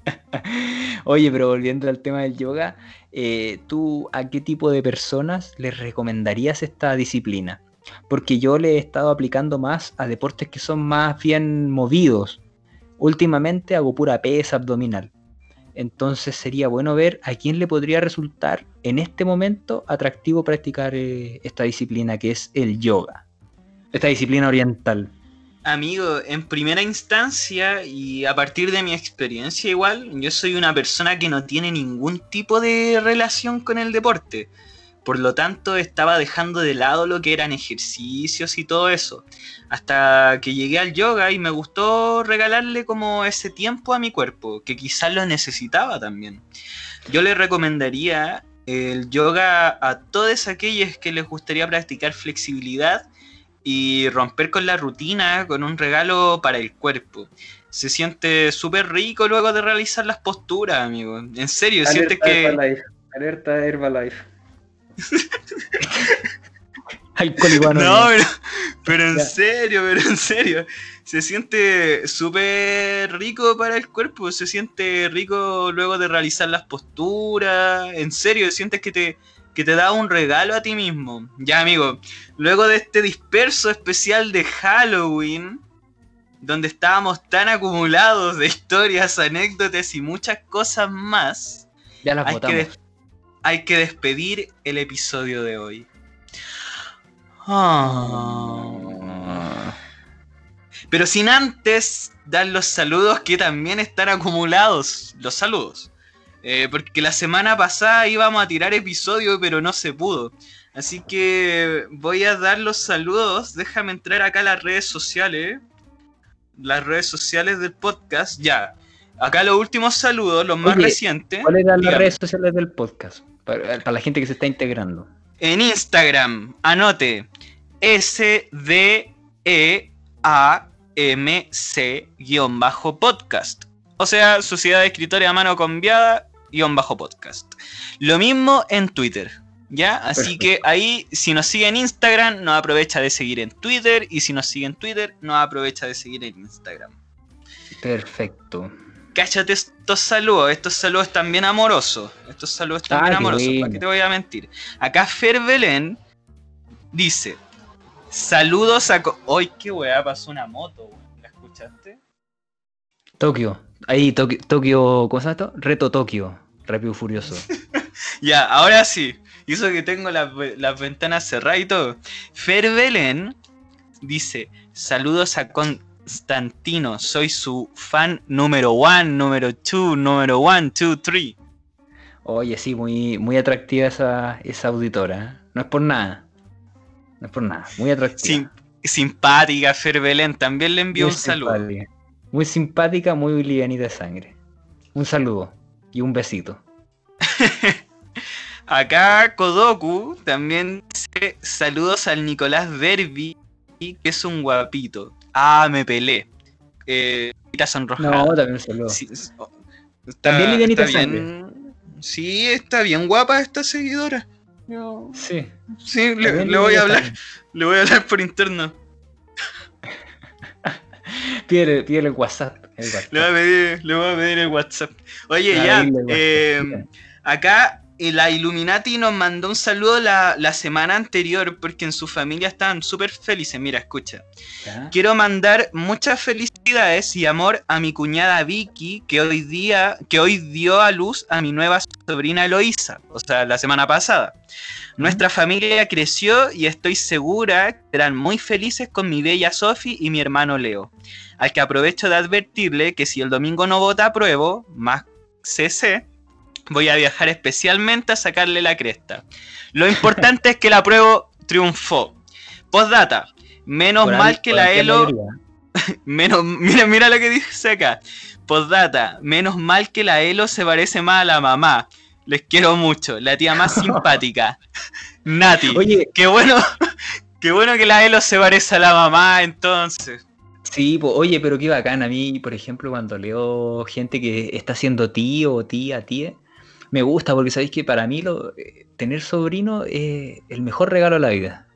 Oye, pero volviendo al tema del yoga, eh, ¿tú a qué tipo de personas les recomendarías esta disciplina? Porque yo le he estado aplicando más a deportes que son más bien movidos. Últimamente hago pura pesa abdominal. Entonces sería bueno ver a quién le podría resultar en este momento atractivo practicar eh, esta disciplina que es el yoga. Esta disciplina oriental. Amigo, en primera instancia y a partir de mi experiencia igual, yo soy una persona que no tiene ningún tipo de relación con el deporte. Por lo tanto, estaba dejando de lado lo que eran ejercicios y todo eso. Hasta que llegué al yoga y me gustó regalarle como ese tiempo a mi cuerpo, que quizás lo necesitaba también. Yo le recomendaría el yoga a todos aquellos que les gustaría practicar flexibilidad y romper con la rutina con un regalo para el cuerpo. Se siente súper rico luego de realizar las posturas, amigo. En serio, sientes que... Alerta Herbalife. no, pero, en serio, pero en serio. Se siente súper rico para el cuerpo, se siente rico luego de realizar las posturas. En serio, sientes que te, que te da un regalo a ti mismo. Ya, amigo, luego de este disperso especial de Halloween, donde estábamos tan acumulados de historias, anécdotas y muchas cosas más, ya las hay hay que despedir el episodio de hoy. Ah. Pero sin antes dar los saludos que también están acumulados. Los saludos. Eh, porque la semana pasada íbamos a tirar episodio, pero no se pudo. Así que voy a dar los saludos. Déjame entrar acá a las redes sociales. Las redes sociales del podcast. Ya. Acá los últimos saludos, los más recientes. ¿Cuáles eran las redes sociales del podcast? Para, la gente que se está integrando. En Instagram, anote S-D-E-A-M-C-podcast. O sea, Sociedad de Escritores a Mano Conviada, guion bajo podcast. Lo mismo en Twitter. ¿Ya? Así que ahí, si nos sigue en Instagram, nos aprovecha de seguir en Twitter. Y si nos sigue en Twitter, nos aprovecha de seguir en Instagram. Perfecto. Cáchate estos saludos. Estos saludos están bien amorosos. Estos saludos están Ah, bien amorosos. ¿Para qué te voy a mentir? Acá Fer Belén dice: Saludos a. ¡Ay, qué weá! Pasó una moto, weón. ¿La escuchaste? Tokio. Ahí, Tokio, Tokio, ¿cómo se llama esto? Reto Tokio. Rápido Furioso. Ya, ahora sí. Hizo que tengo las, ve- las ventanas cerradas y todo. Fer Belén dice: Saludos a Constantino. Soy su fan número one, número two, número one, two, three. Oye, sí, muy, muy atractiva esa, esa auditora. ¿eh? No es por nada. No es por nada. Muy atractiva. Sim- simpática Fer Belén. También le Muy un saludo. simpática. Muy simpática, muy livianita de sangre. Un saludo y un besito. Acá Kodoku también dice saludos al Nicolás Derby, que es un guapito. Ah, me pelé. Eh, sonrojada. No, también un saludo. Sí, oh, está- También livianita está bien. Sí, está bien guapa esta seguidora. Yo- Sí. Sí, le, voy a hablar, le voy a hablar por interno. Pídele, pídele el WhatsApp. el WhatsApp. Le voy a pedir, le voy a pedir el WhatsApp. Oye, ya, eh, acá la Illuminati nos mandó un saludo la, la semana anterior porque en su familia estaban súper felices. Mira, escucha. ¿Ya? Quiero mandar muchas felicidades y amor a mi cuñada Vicky, que hoy día, que hoy dio a luz a mi nueva sobrina Eloísa, o sea, la semana pasada. Nuestra familia creció y estoy segura que serán muy felices con mi bella Sofi y mi hermano Leo. Al que aprovecho de advertirle que si el domingo no vota apruebo, más CC, voy a viajar especialmente a sacarle la cresta. Lo importante es que la apruebo triunfó. Postdata, menos Por mal al- que la Elo. Menos, mira, mira lo que dice acá. Postdata, menos mal que la Elo se parece más a la mamá. Les quiero mucho, la tía más simpática. Nati. Oye, Qué bueno, qué bueno que la Elo se parece a la mamá entonces. Sí, po, oye, pero qué bacán. A mí, por ejemplo, cuando leo gente que está siendo tío o tía, tía, me gusta porque sabéis que para mí lo, eh, tener sobrino es el mejor regalo de la vida.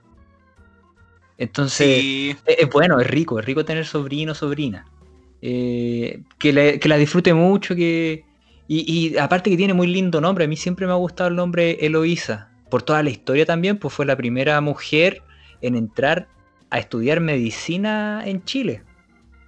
Entonces, Sí, es, es bueno, es rico, es rico tener sobrino, sobrina. Eh, que, le- que la disfrute mucho, que y, y aparte que tiene muy lindo nombre. A mí siempre me ha gustado el nombre Eloísa. Por toda la historia también, pues fue la primera mujer en entrar a estudiar medicina en Chile.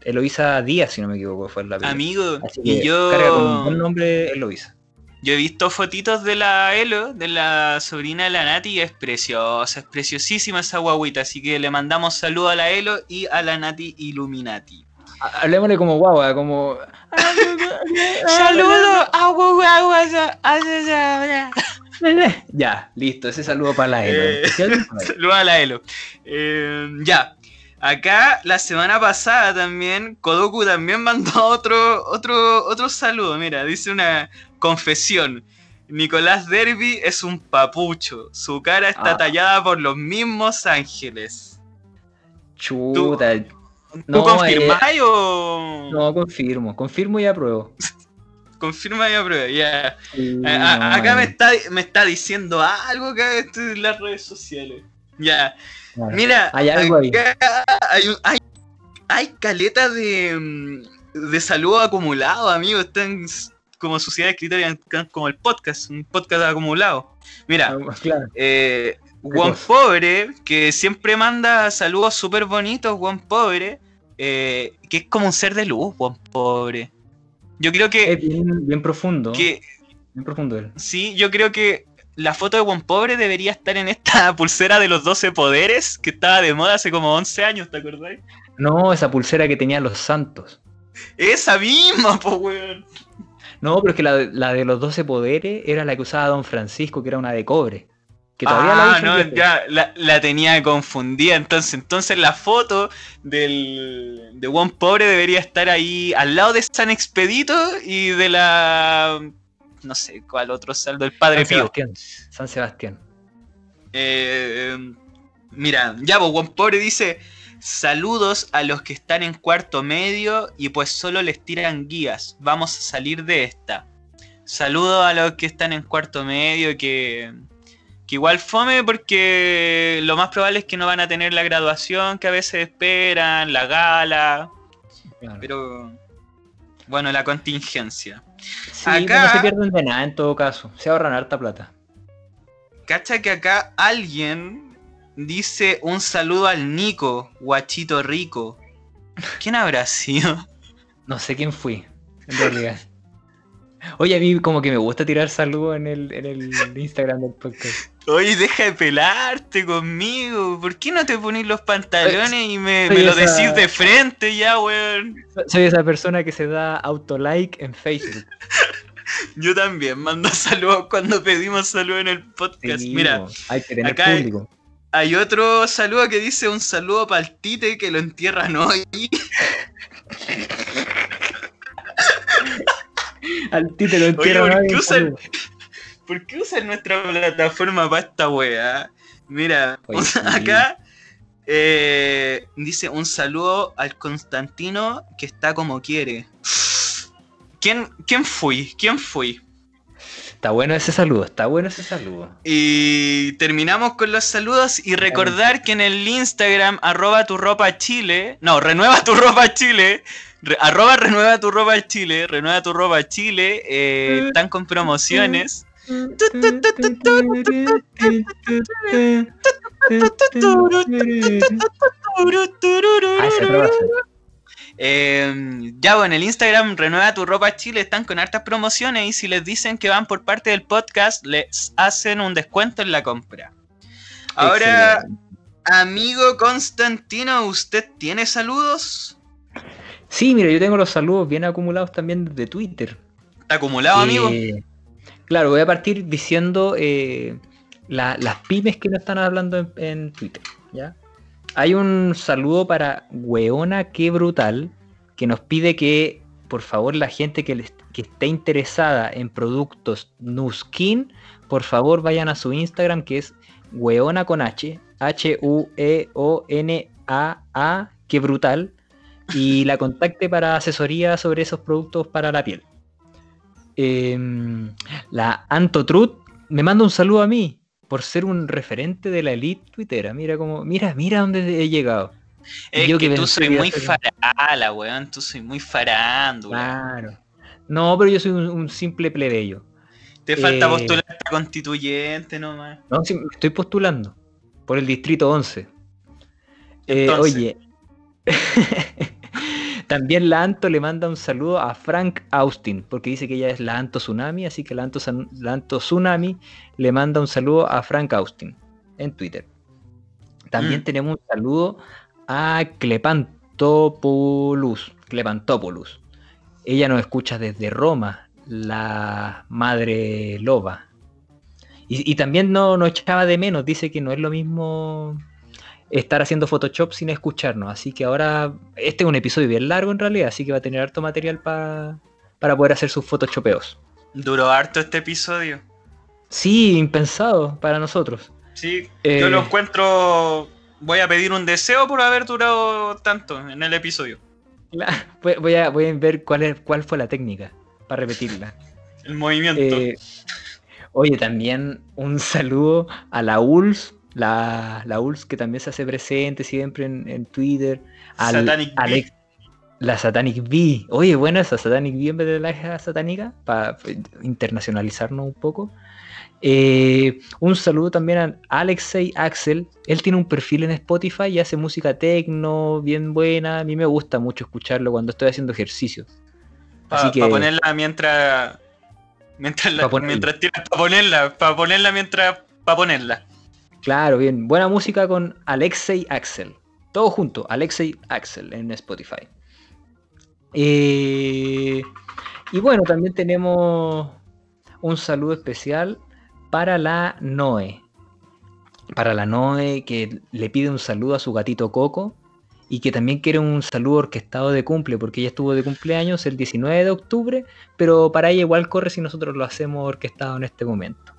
Eloísa Díaz, si no me equivoco, fue la primera. amigo. Así Y que carga con un yo, buen nombre Eloísa. Yo he visto fotitos de la Elo, de la sobrina de la Nati, y es preciosa, es preciosísima esa guaguita. Así que le mandamos saludo a la Elo y a la Nati Illuminati. Ha- Hablemosle como guagua, como. Saludo Ya, listo, ese saludo para la Elo. Eh. Saludos a la Elo. Eh, ya. Acá la semana pasada también, Kodoku también mandó otro, otro, otro saludo. Mira, dice una confesión. Nicolás Derby es un papucho. Su cara está Ah. tallada por los mismos ángeles. Chuta. ¿Tú No, confirmáis o.? No, confirmo, confirmo y apruebo. Confirma y aprueba, ya. Sí, no, acá me eh, está, me está diciendo algo acá en las redes sociales. Ya. Mira, Hay algo ahí. hay, un- hay, hay caleta de, mm, de saludo acumulado, amigo. Están como sociedad escritoria, están como el podcast, un podcast acumulado. Mira, Ah, Claro. eh, Juan? Pobre, que siempre manda saludos súper bonitos, Juan Pobre, eh, que es como un ser de luz, Juan Pobre. Yo creo Es que, bien, bien profundo. que Bien profundo él. sí, yo creo que la foto de Juan Pobre debería estar en esta pulsera de los 12 poderes que estaba de moda hace como 11 años, ¿te acordáis? No, esa pulsera que tenía los santos. Esa misma, po, weón. No, pero es que la, de- la de los 12 poderes era la que usaba Don Francisco, que era una de cobre. Que todavía Ah, no, ya, la, la tenía confundida. Entonces, entonces la foto del, de Juan Pobre debería estar ahí al lado de San Expedito y de la. No sé cuál otro saldo, el Padre San Pío. Sebastián. San Sebastián. Eh, mira, ya, pues Juan Pobre dice: Saludos a los que están en cuarto medio y pues solo les tiran guías. Vamos a salir de esta. Saludos a los que están en cuarto medio que, Que igual fome porque lo más probable es que no van a tener la graduación que a veces esperan, la gala. Claro. Pero bueno, la contingencia. Sí, acá- no se pierden de nada en todo caso. Se ahorran harta plata. Cacha que acá alguien dice un saludo al Nico, guachito rico. ¿Quién habrá sido? No sé quién fui, en realidad. Oye, a mí como que me gusta tirar saludos en el, en el Instagram del podcast. Oye, deja de pelarte conmigo. ¿Por qué no te pones los pantalones y me, lo esa- decís de frente ya, weón? Soy esa persona que se da autolike en Facebook. Yo también mando saludos cuando pedimos saludos en el podcast. Mira, po, hay que tener acá hay otro saludo que dice un saludo para el tite que lo entierran hoy. Al ti te lo Oye, ¿por qué usan- saludo. ¿Por qué usan nuestra plataforma para esta weá? Mira, Oye, sí. acá eh, dice un saludo al Constantino que está como quiere. ¿Quién, ¿Quién fui? ¿Quién fui? Está bueno ese saludo, está bueno ese saludo. Y terminamos con los saludos y recordar que en el Instagram arroba tu ropa chile, no, renueva tu ropa chile, re- arroba renueva tu ropa chile, renueva tu ropa chile, eh, están con promociones. Ah. Eh, ya, bueno, en el Instagram Renueva tu ropa Chile están con hartas promociones y si les dicen que van por parte del podcast, les hacen un descuento en la compra. Ahora, Excelente. amigo Constantino, ¿usted tiene saludos? Sí, mira, yo tengo los saludos bien acumulados también de Twitter. ¿Está acumulado, amigo? Eh, claro, voy a partir diciendo eh, la- las pymes que no están hablando en, en Twitter. ¿ya? Hay un saludo para Weona Qué Brutal, que nos pide que, por favor, la gente que, les- que esté interesada en productos Nuskin, por favor vayan a su Instagram, que es Weona con H, H-U-E-O-N-A-A, Qué Brutal, y la contacte para asesoría sobre esos productos para la piel. Em, la Antotrut me manda un saludo a mí por ser un referente de la elite twittera. Mira cómo, mira, mira dónde he llegado. es yo que, que tú soy muy farala, weón. Tú soy muy farándula. Claro. No, pero yo soy un, un simple plebeyo. Te falta eh, postular a constituyente nomás. No, sí, estoy postulando por el distrito 11. Eh, oye, también la Anto le manda un saludo a Frank Austin, porque dice que ella es la Anto Tsunami, así que la Anto, la Anto Tsunami le manda un saludo a Frank Austin en Twitter. También Mm. tenemos un saludo a Clepantopoulos. Clepantopoulos. Ella nos escucha desde Roma, la madre loba. Y, y también no nos echaba de menos, dice que no es lo mismo estar haciendo Photoshop sin escucharnos. Así que ahora, este es un episodio bien largo en realidad, así que va a tener harto material pa- para poder hacer sus photoshopeos. Duró harto este episodio. Sí, impensado para nosotros. Sí, Eh, yo lo encuentro. Voy a pedir un deseo por haber durado tanto en el episodio. La- Voy, voy a, voy a ver cuál, es, cuál fue la técnica para repetirla. El movimiento. Eh, oye, también un saludo a la ULS, la, la ULS que también se hace presente siempre en, en Twitter. Al, Satanic. Alex- la Satanic V. Oye, buena esa Satanic V en vez de la satánica, para internacionalizarnos un poco. Eh, un saludo también a Alexei Axel. Él tiene un perfil en Spotify y hace música techno, bien buena. A mí me gusta mucho escucharlo cuando estoy haciendo ejercicio. Para ponerla mientras. Mientras, la- ponerla. mientras ponerla. Para ponerla mientras. Para ponerla. Claro, bien. Buena música con Alexei Axel. Todo junto, Alexei Axel en Spotify. Eh, y bueno, también tenemos un saludo especial para la Noe. Para la Noe que le pide un saludo a su gatito Coco y que también quiere un saludo orquestado de cumple porque ella estuvo de cumpleaños el 19 de octubre, pero para ella igual corre si nosotros lo hacemos orquestado en este momento.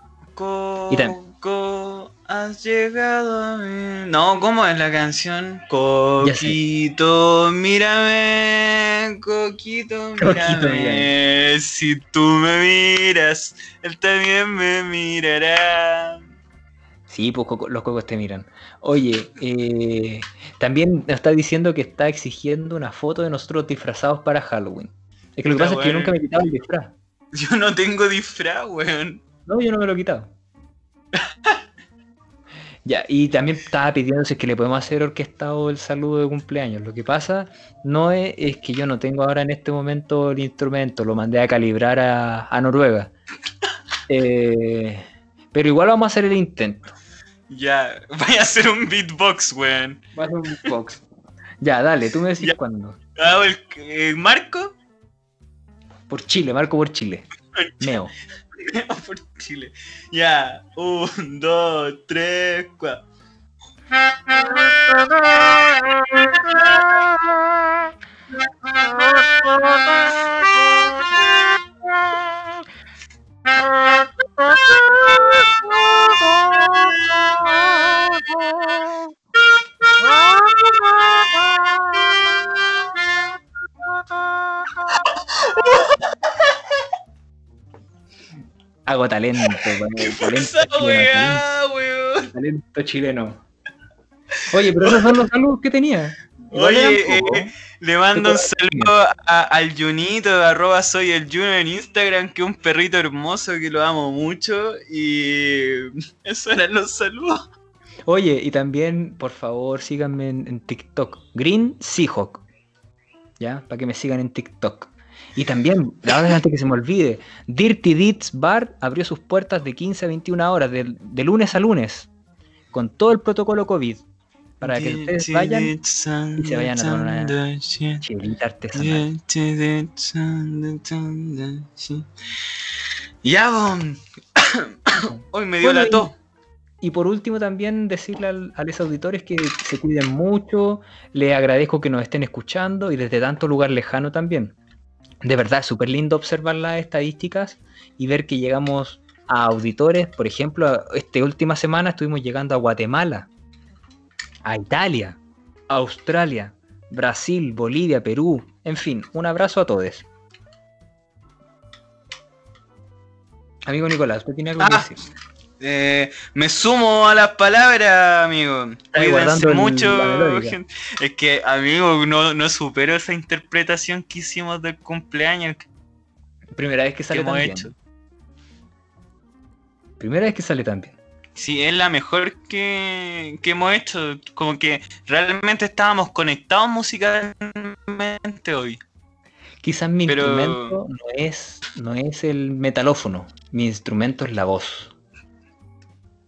Y también- Coco, has llegado a mí. No, ¿cómo es la canción? Coquito, mírame. Coquito, mírame. Si tú me miras, él también me mirará. Sí, pues coco- los cocos te miran. Oye, eh, también nos está diciendo que está exigiendo una foto de nosotros disfrazados para Halloween. Es que lo que pasa es que yo nunca me he quitado el disfraz. Yo no tengo disfraz, weón. No, yo no me lo he quitado. ya, y también estaba es que le podemos hacer orquestado el saludo de cumpleaños. Lo que pasa no es, es que yo no tengo ahora en este momento el instrumento, lo mandé a calibrar a, a Noruega. Eh, pero igual vamos a hacer el intento. Ya, voy a hacer un beatbox, weón. Va a ser un box. Ya, dale, tú me decís Ya. cuándo. Hago el eh, Marco Por Chile, marco por Chile. Meo. por Chile. Ya, un, dos, tres, cuatro. Hago talento, weón, talento weá, weón. talento chileno. Oye, pero esos son los saludos que tenía. Oye, eh, le mando un saludo a- al Junito, arroba soy el Juno en Instagram, que es un perrito hermoso que lo amo mucho. Y eso eran los saludos. Oye, y también, por favor, síganme en, en TikTok. Green Seahawk. ¿Ya? Para que me sigan en TikTok. Y también, verdad antes que se me olvide, Dirty Deeds Bar abrió sus puertas de 15 a 21 horas, de, de lunes a lunes, con todo el protocolo COVID. Para que ustedes vayan y se vayan a tomar una chelita artesanal. Ya, bon. Hoy me dio Bueno, la tos. Y por último también decirle al- a los auditores que se cuiden mucho, les agradezco que nos estén escuchando y desde tanto lugar lejano también. De verdad, es súper lindo observar las estadísticas y ver que llegamos a auditores, por ejemplo, esta última semana estuvimos llegando a Guatemala, a Italia, a Australia, Brasil, Bolivia, Perú, en fin, un abrazo a todos. Amigo Nicolás, ¿usted tiene algo que Ah, decir? Eh, me sumo a las palabras, amigo. Cuídense mucho, gente. Es que, amigo, no, no supero esa interpretación que hicimos del cumpleaños Primera vez que sale también. hecho. Primera vez que sale también. Sí, es la mejor que, que hemos hecho. Como que realmente estábamos conectados musicalmente hoy. Quizás mi Pero- instrumento no es, no es el metalófono, mi instrumento es la voz,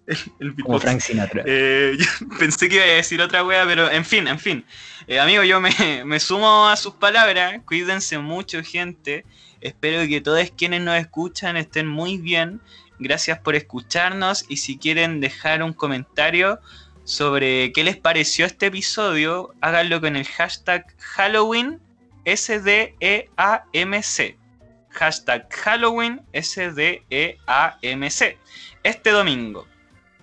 El como beatbox. Frank Sinatra. Eh, yo pensé que iba a decir otra wea, pero en fin, en fin. Eh, amigo, yo me, me sumo a sus palabras. Cuídense mucho, gente. Espero que todos quienes nos escuchan estén muy bien. Gracias por escucharnos. Y si quieren dejar un comentario sobre qué les pareció este episodio, háganlo con el hashtag Halloween SDEAMC. Hashtag Halloween SDEAMC. Este domingo.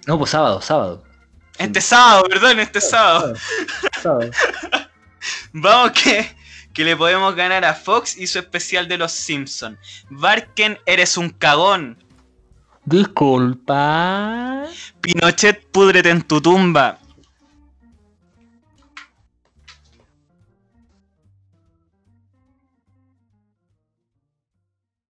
No, pues sábado, sábado. Este sábado, perdón, este sábado. sábado. Vamos que, que le podemos ganar a Fox y su especial de los Simpsons. Barken, eres un cagón. Disculpa. Pinochet, púdrete en tu tumba.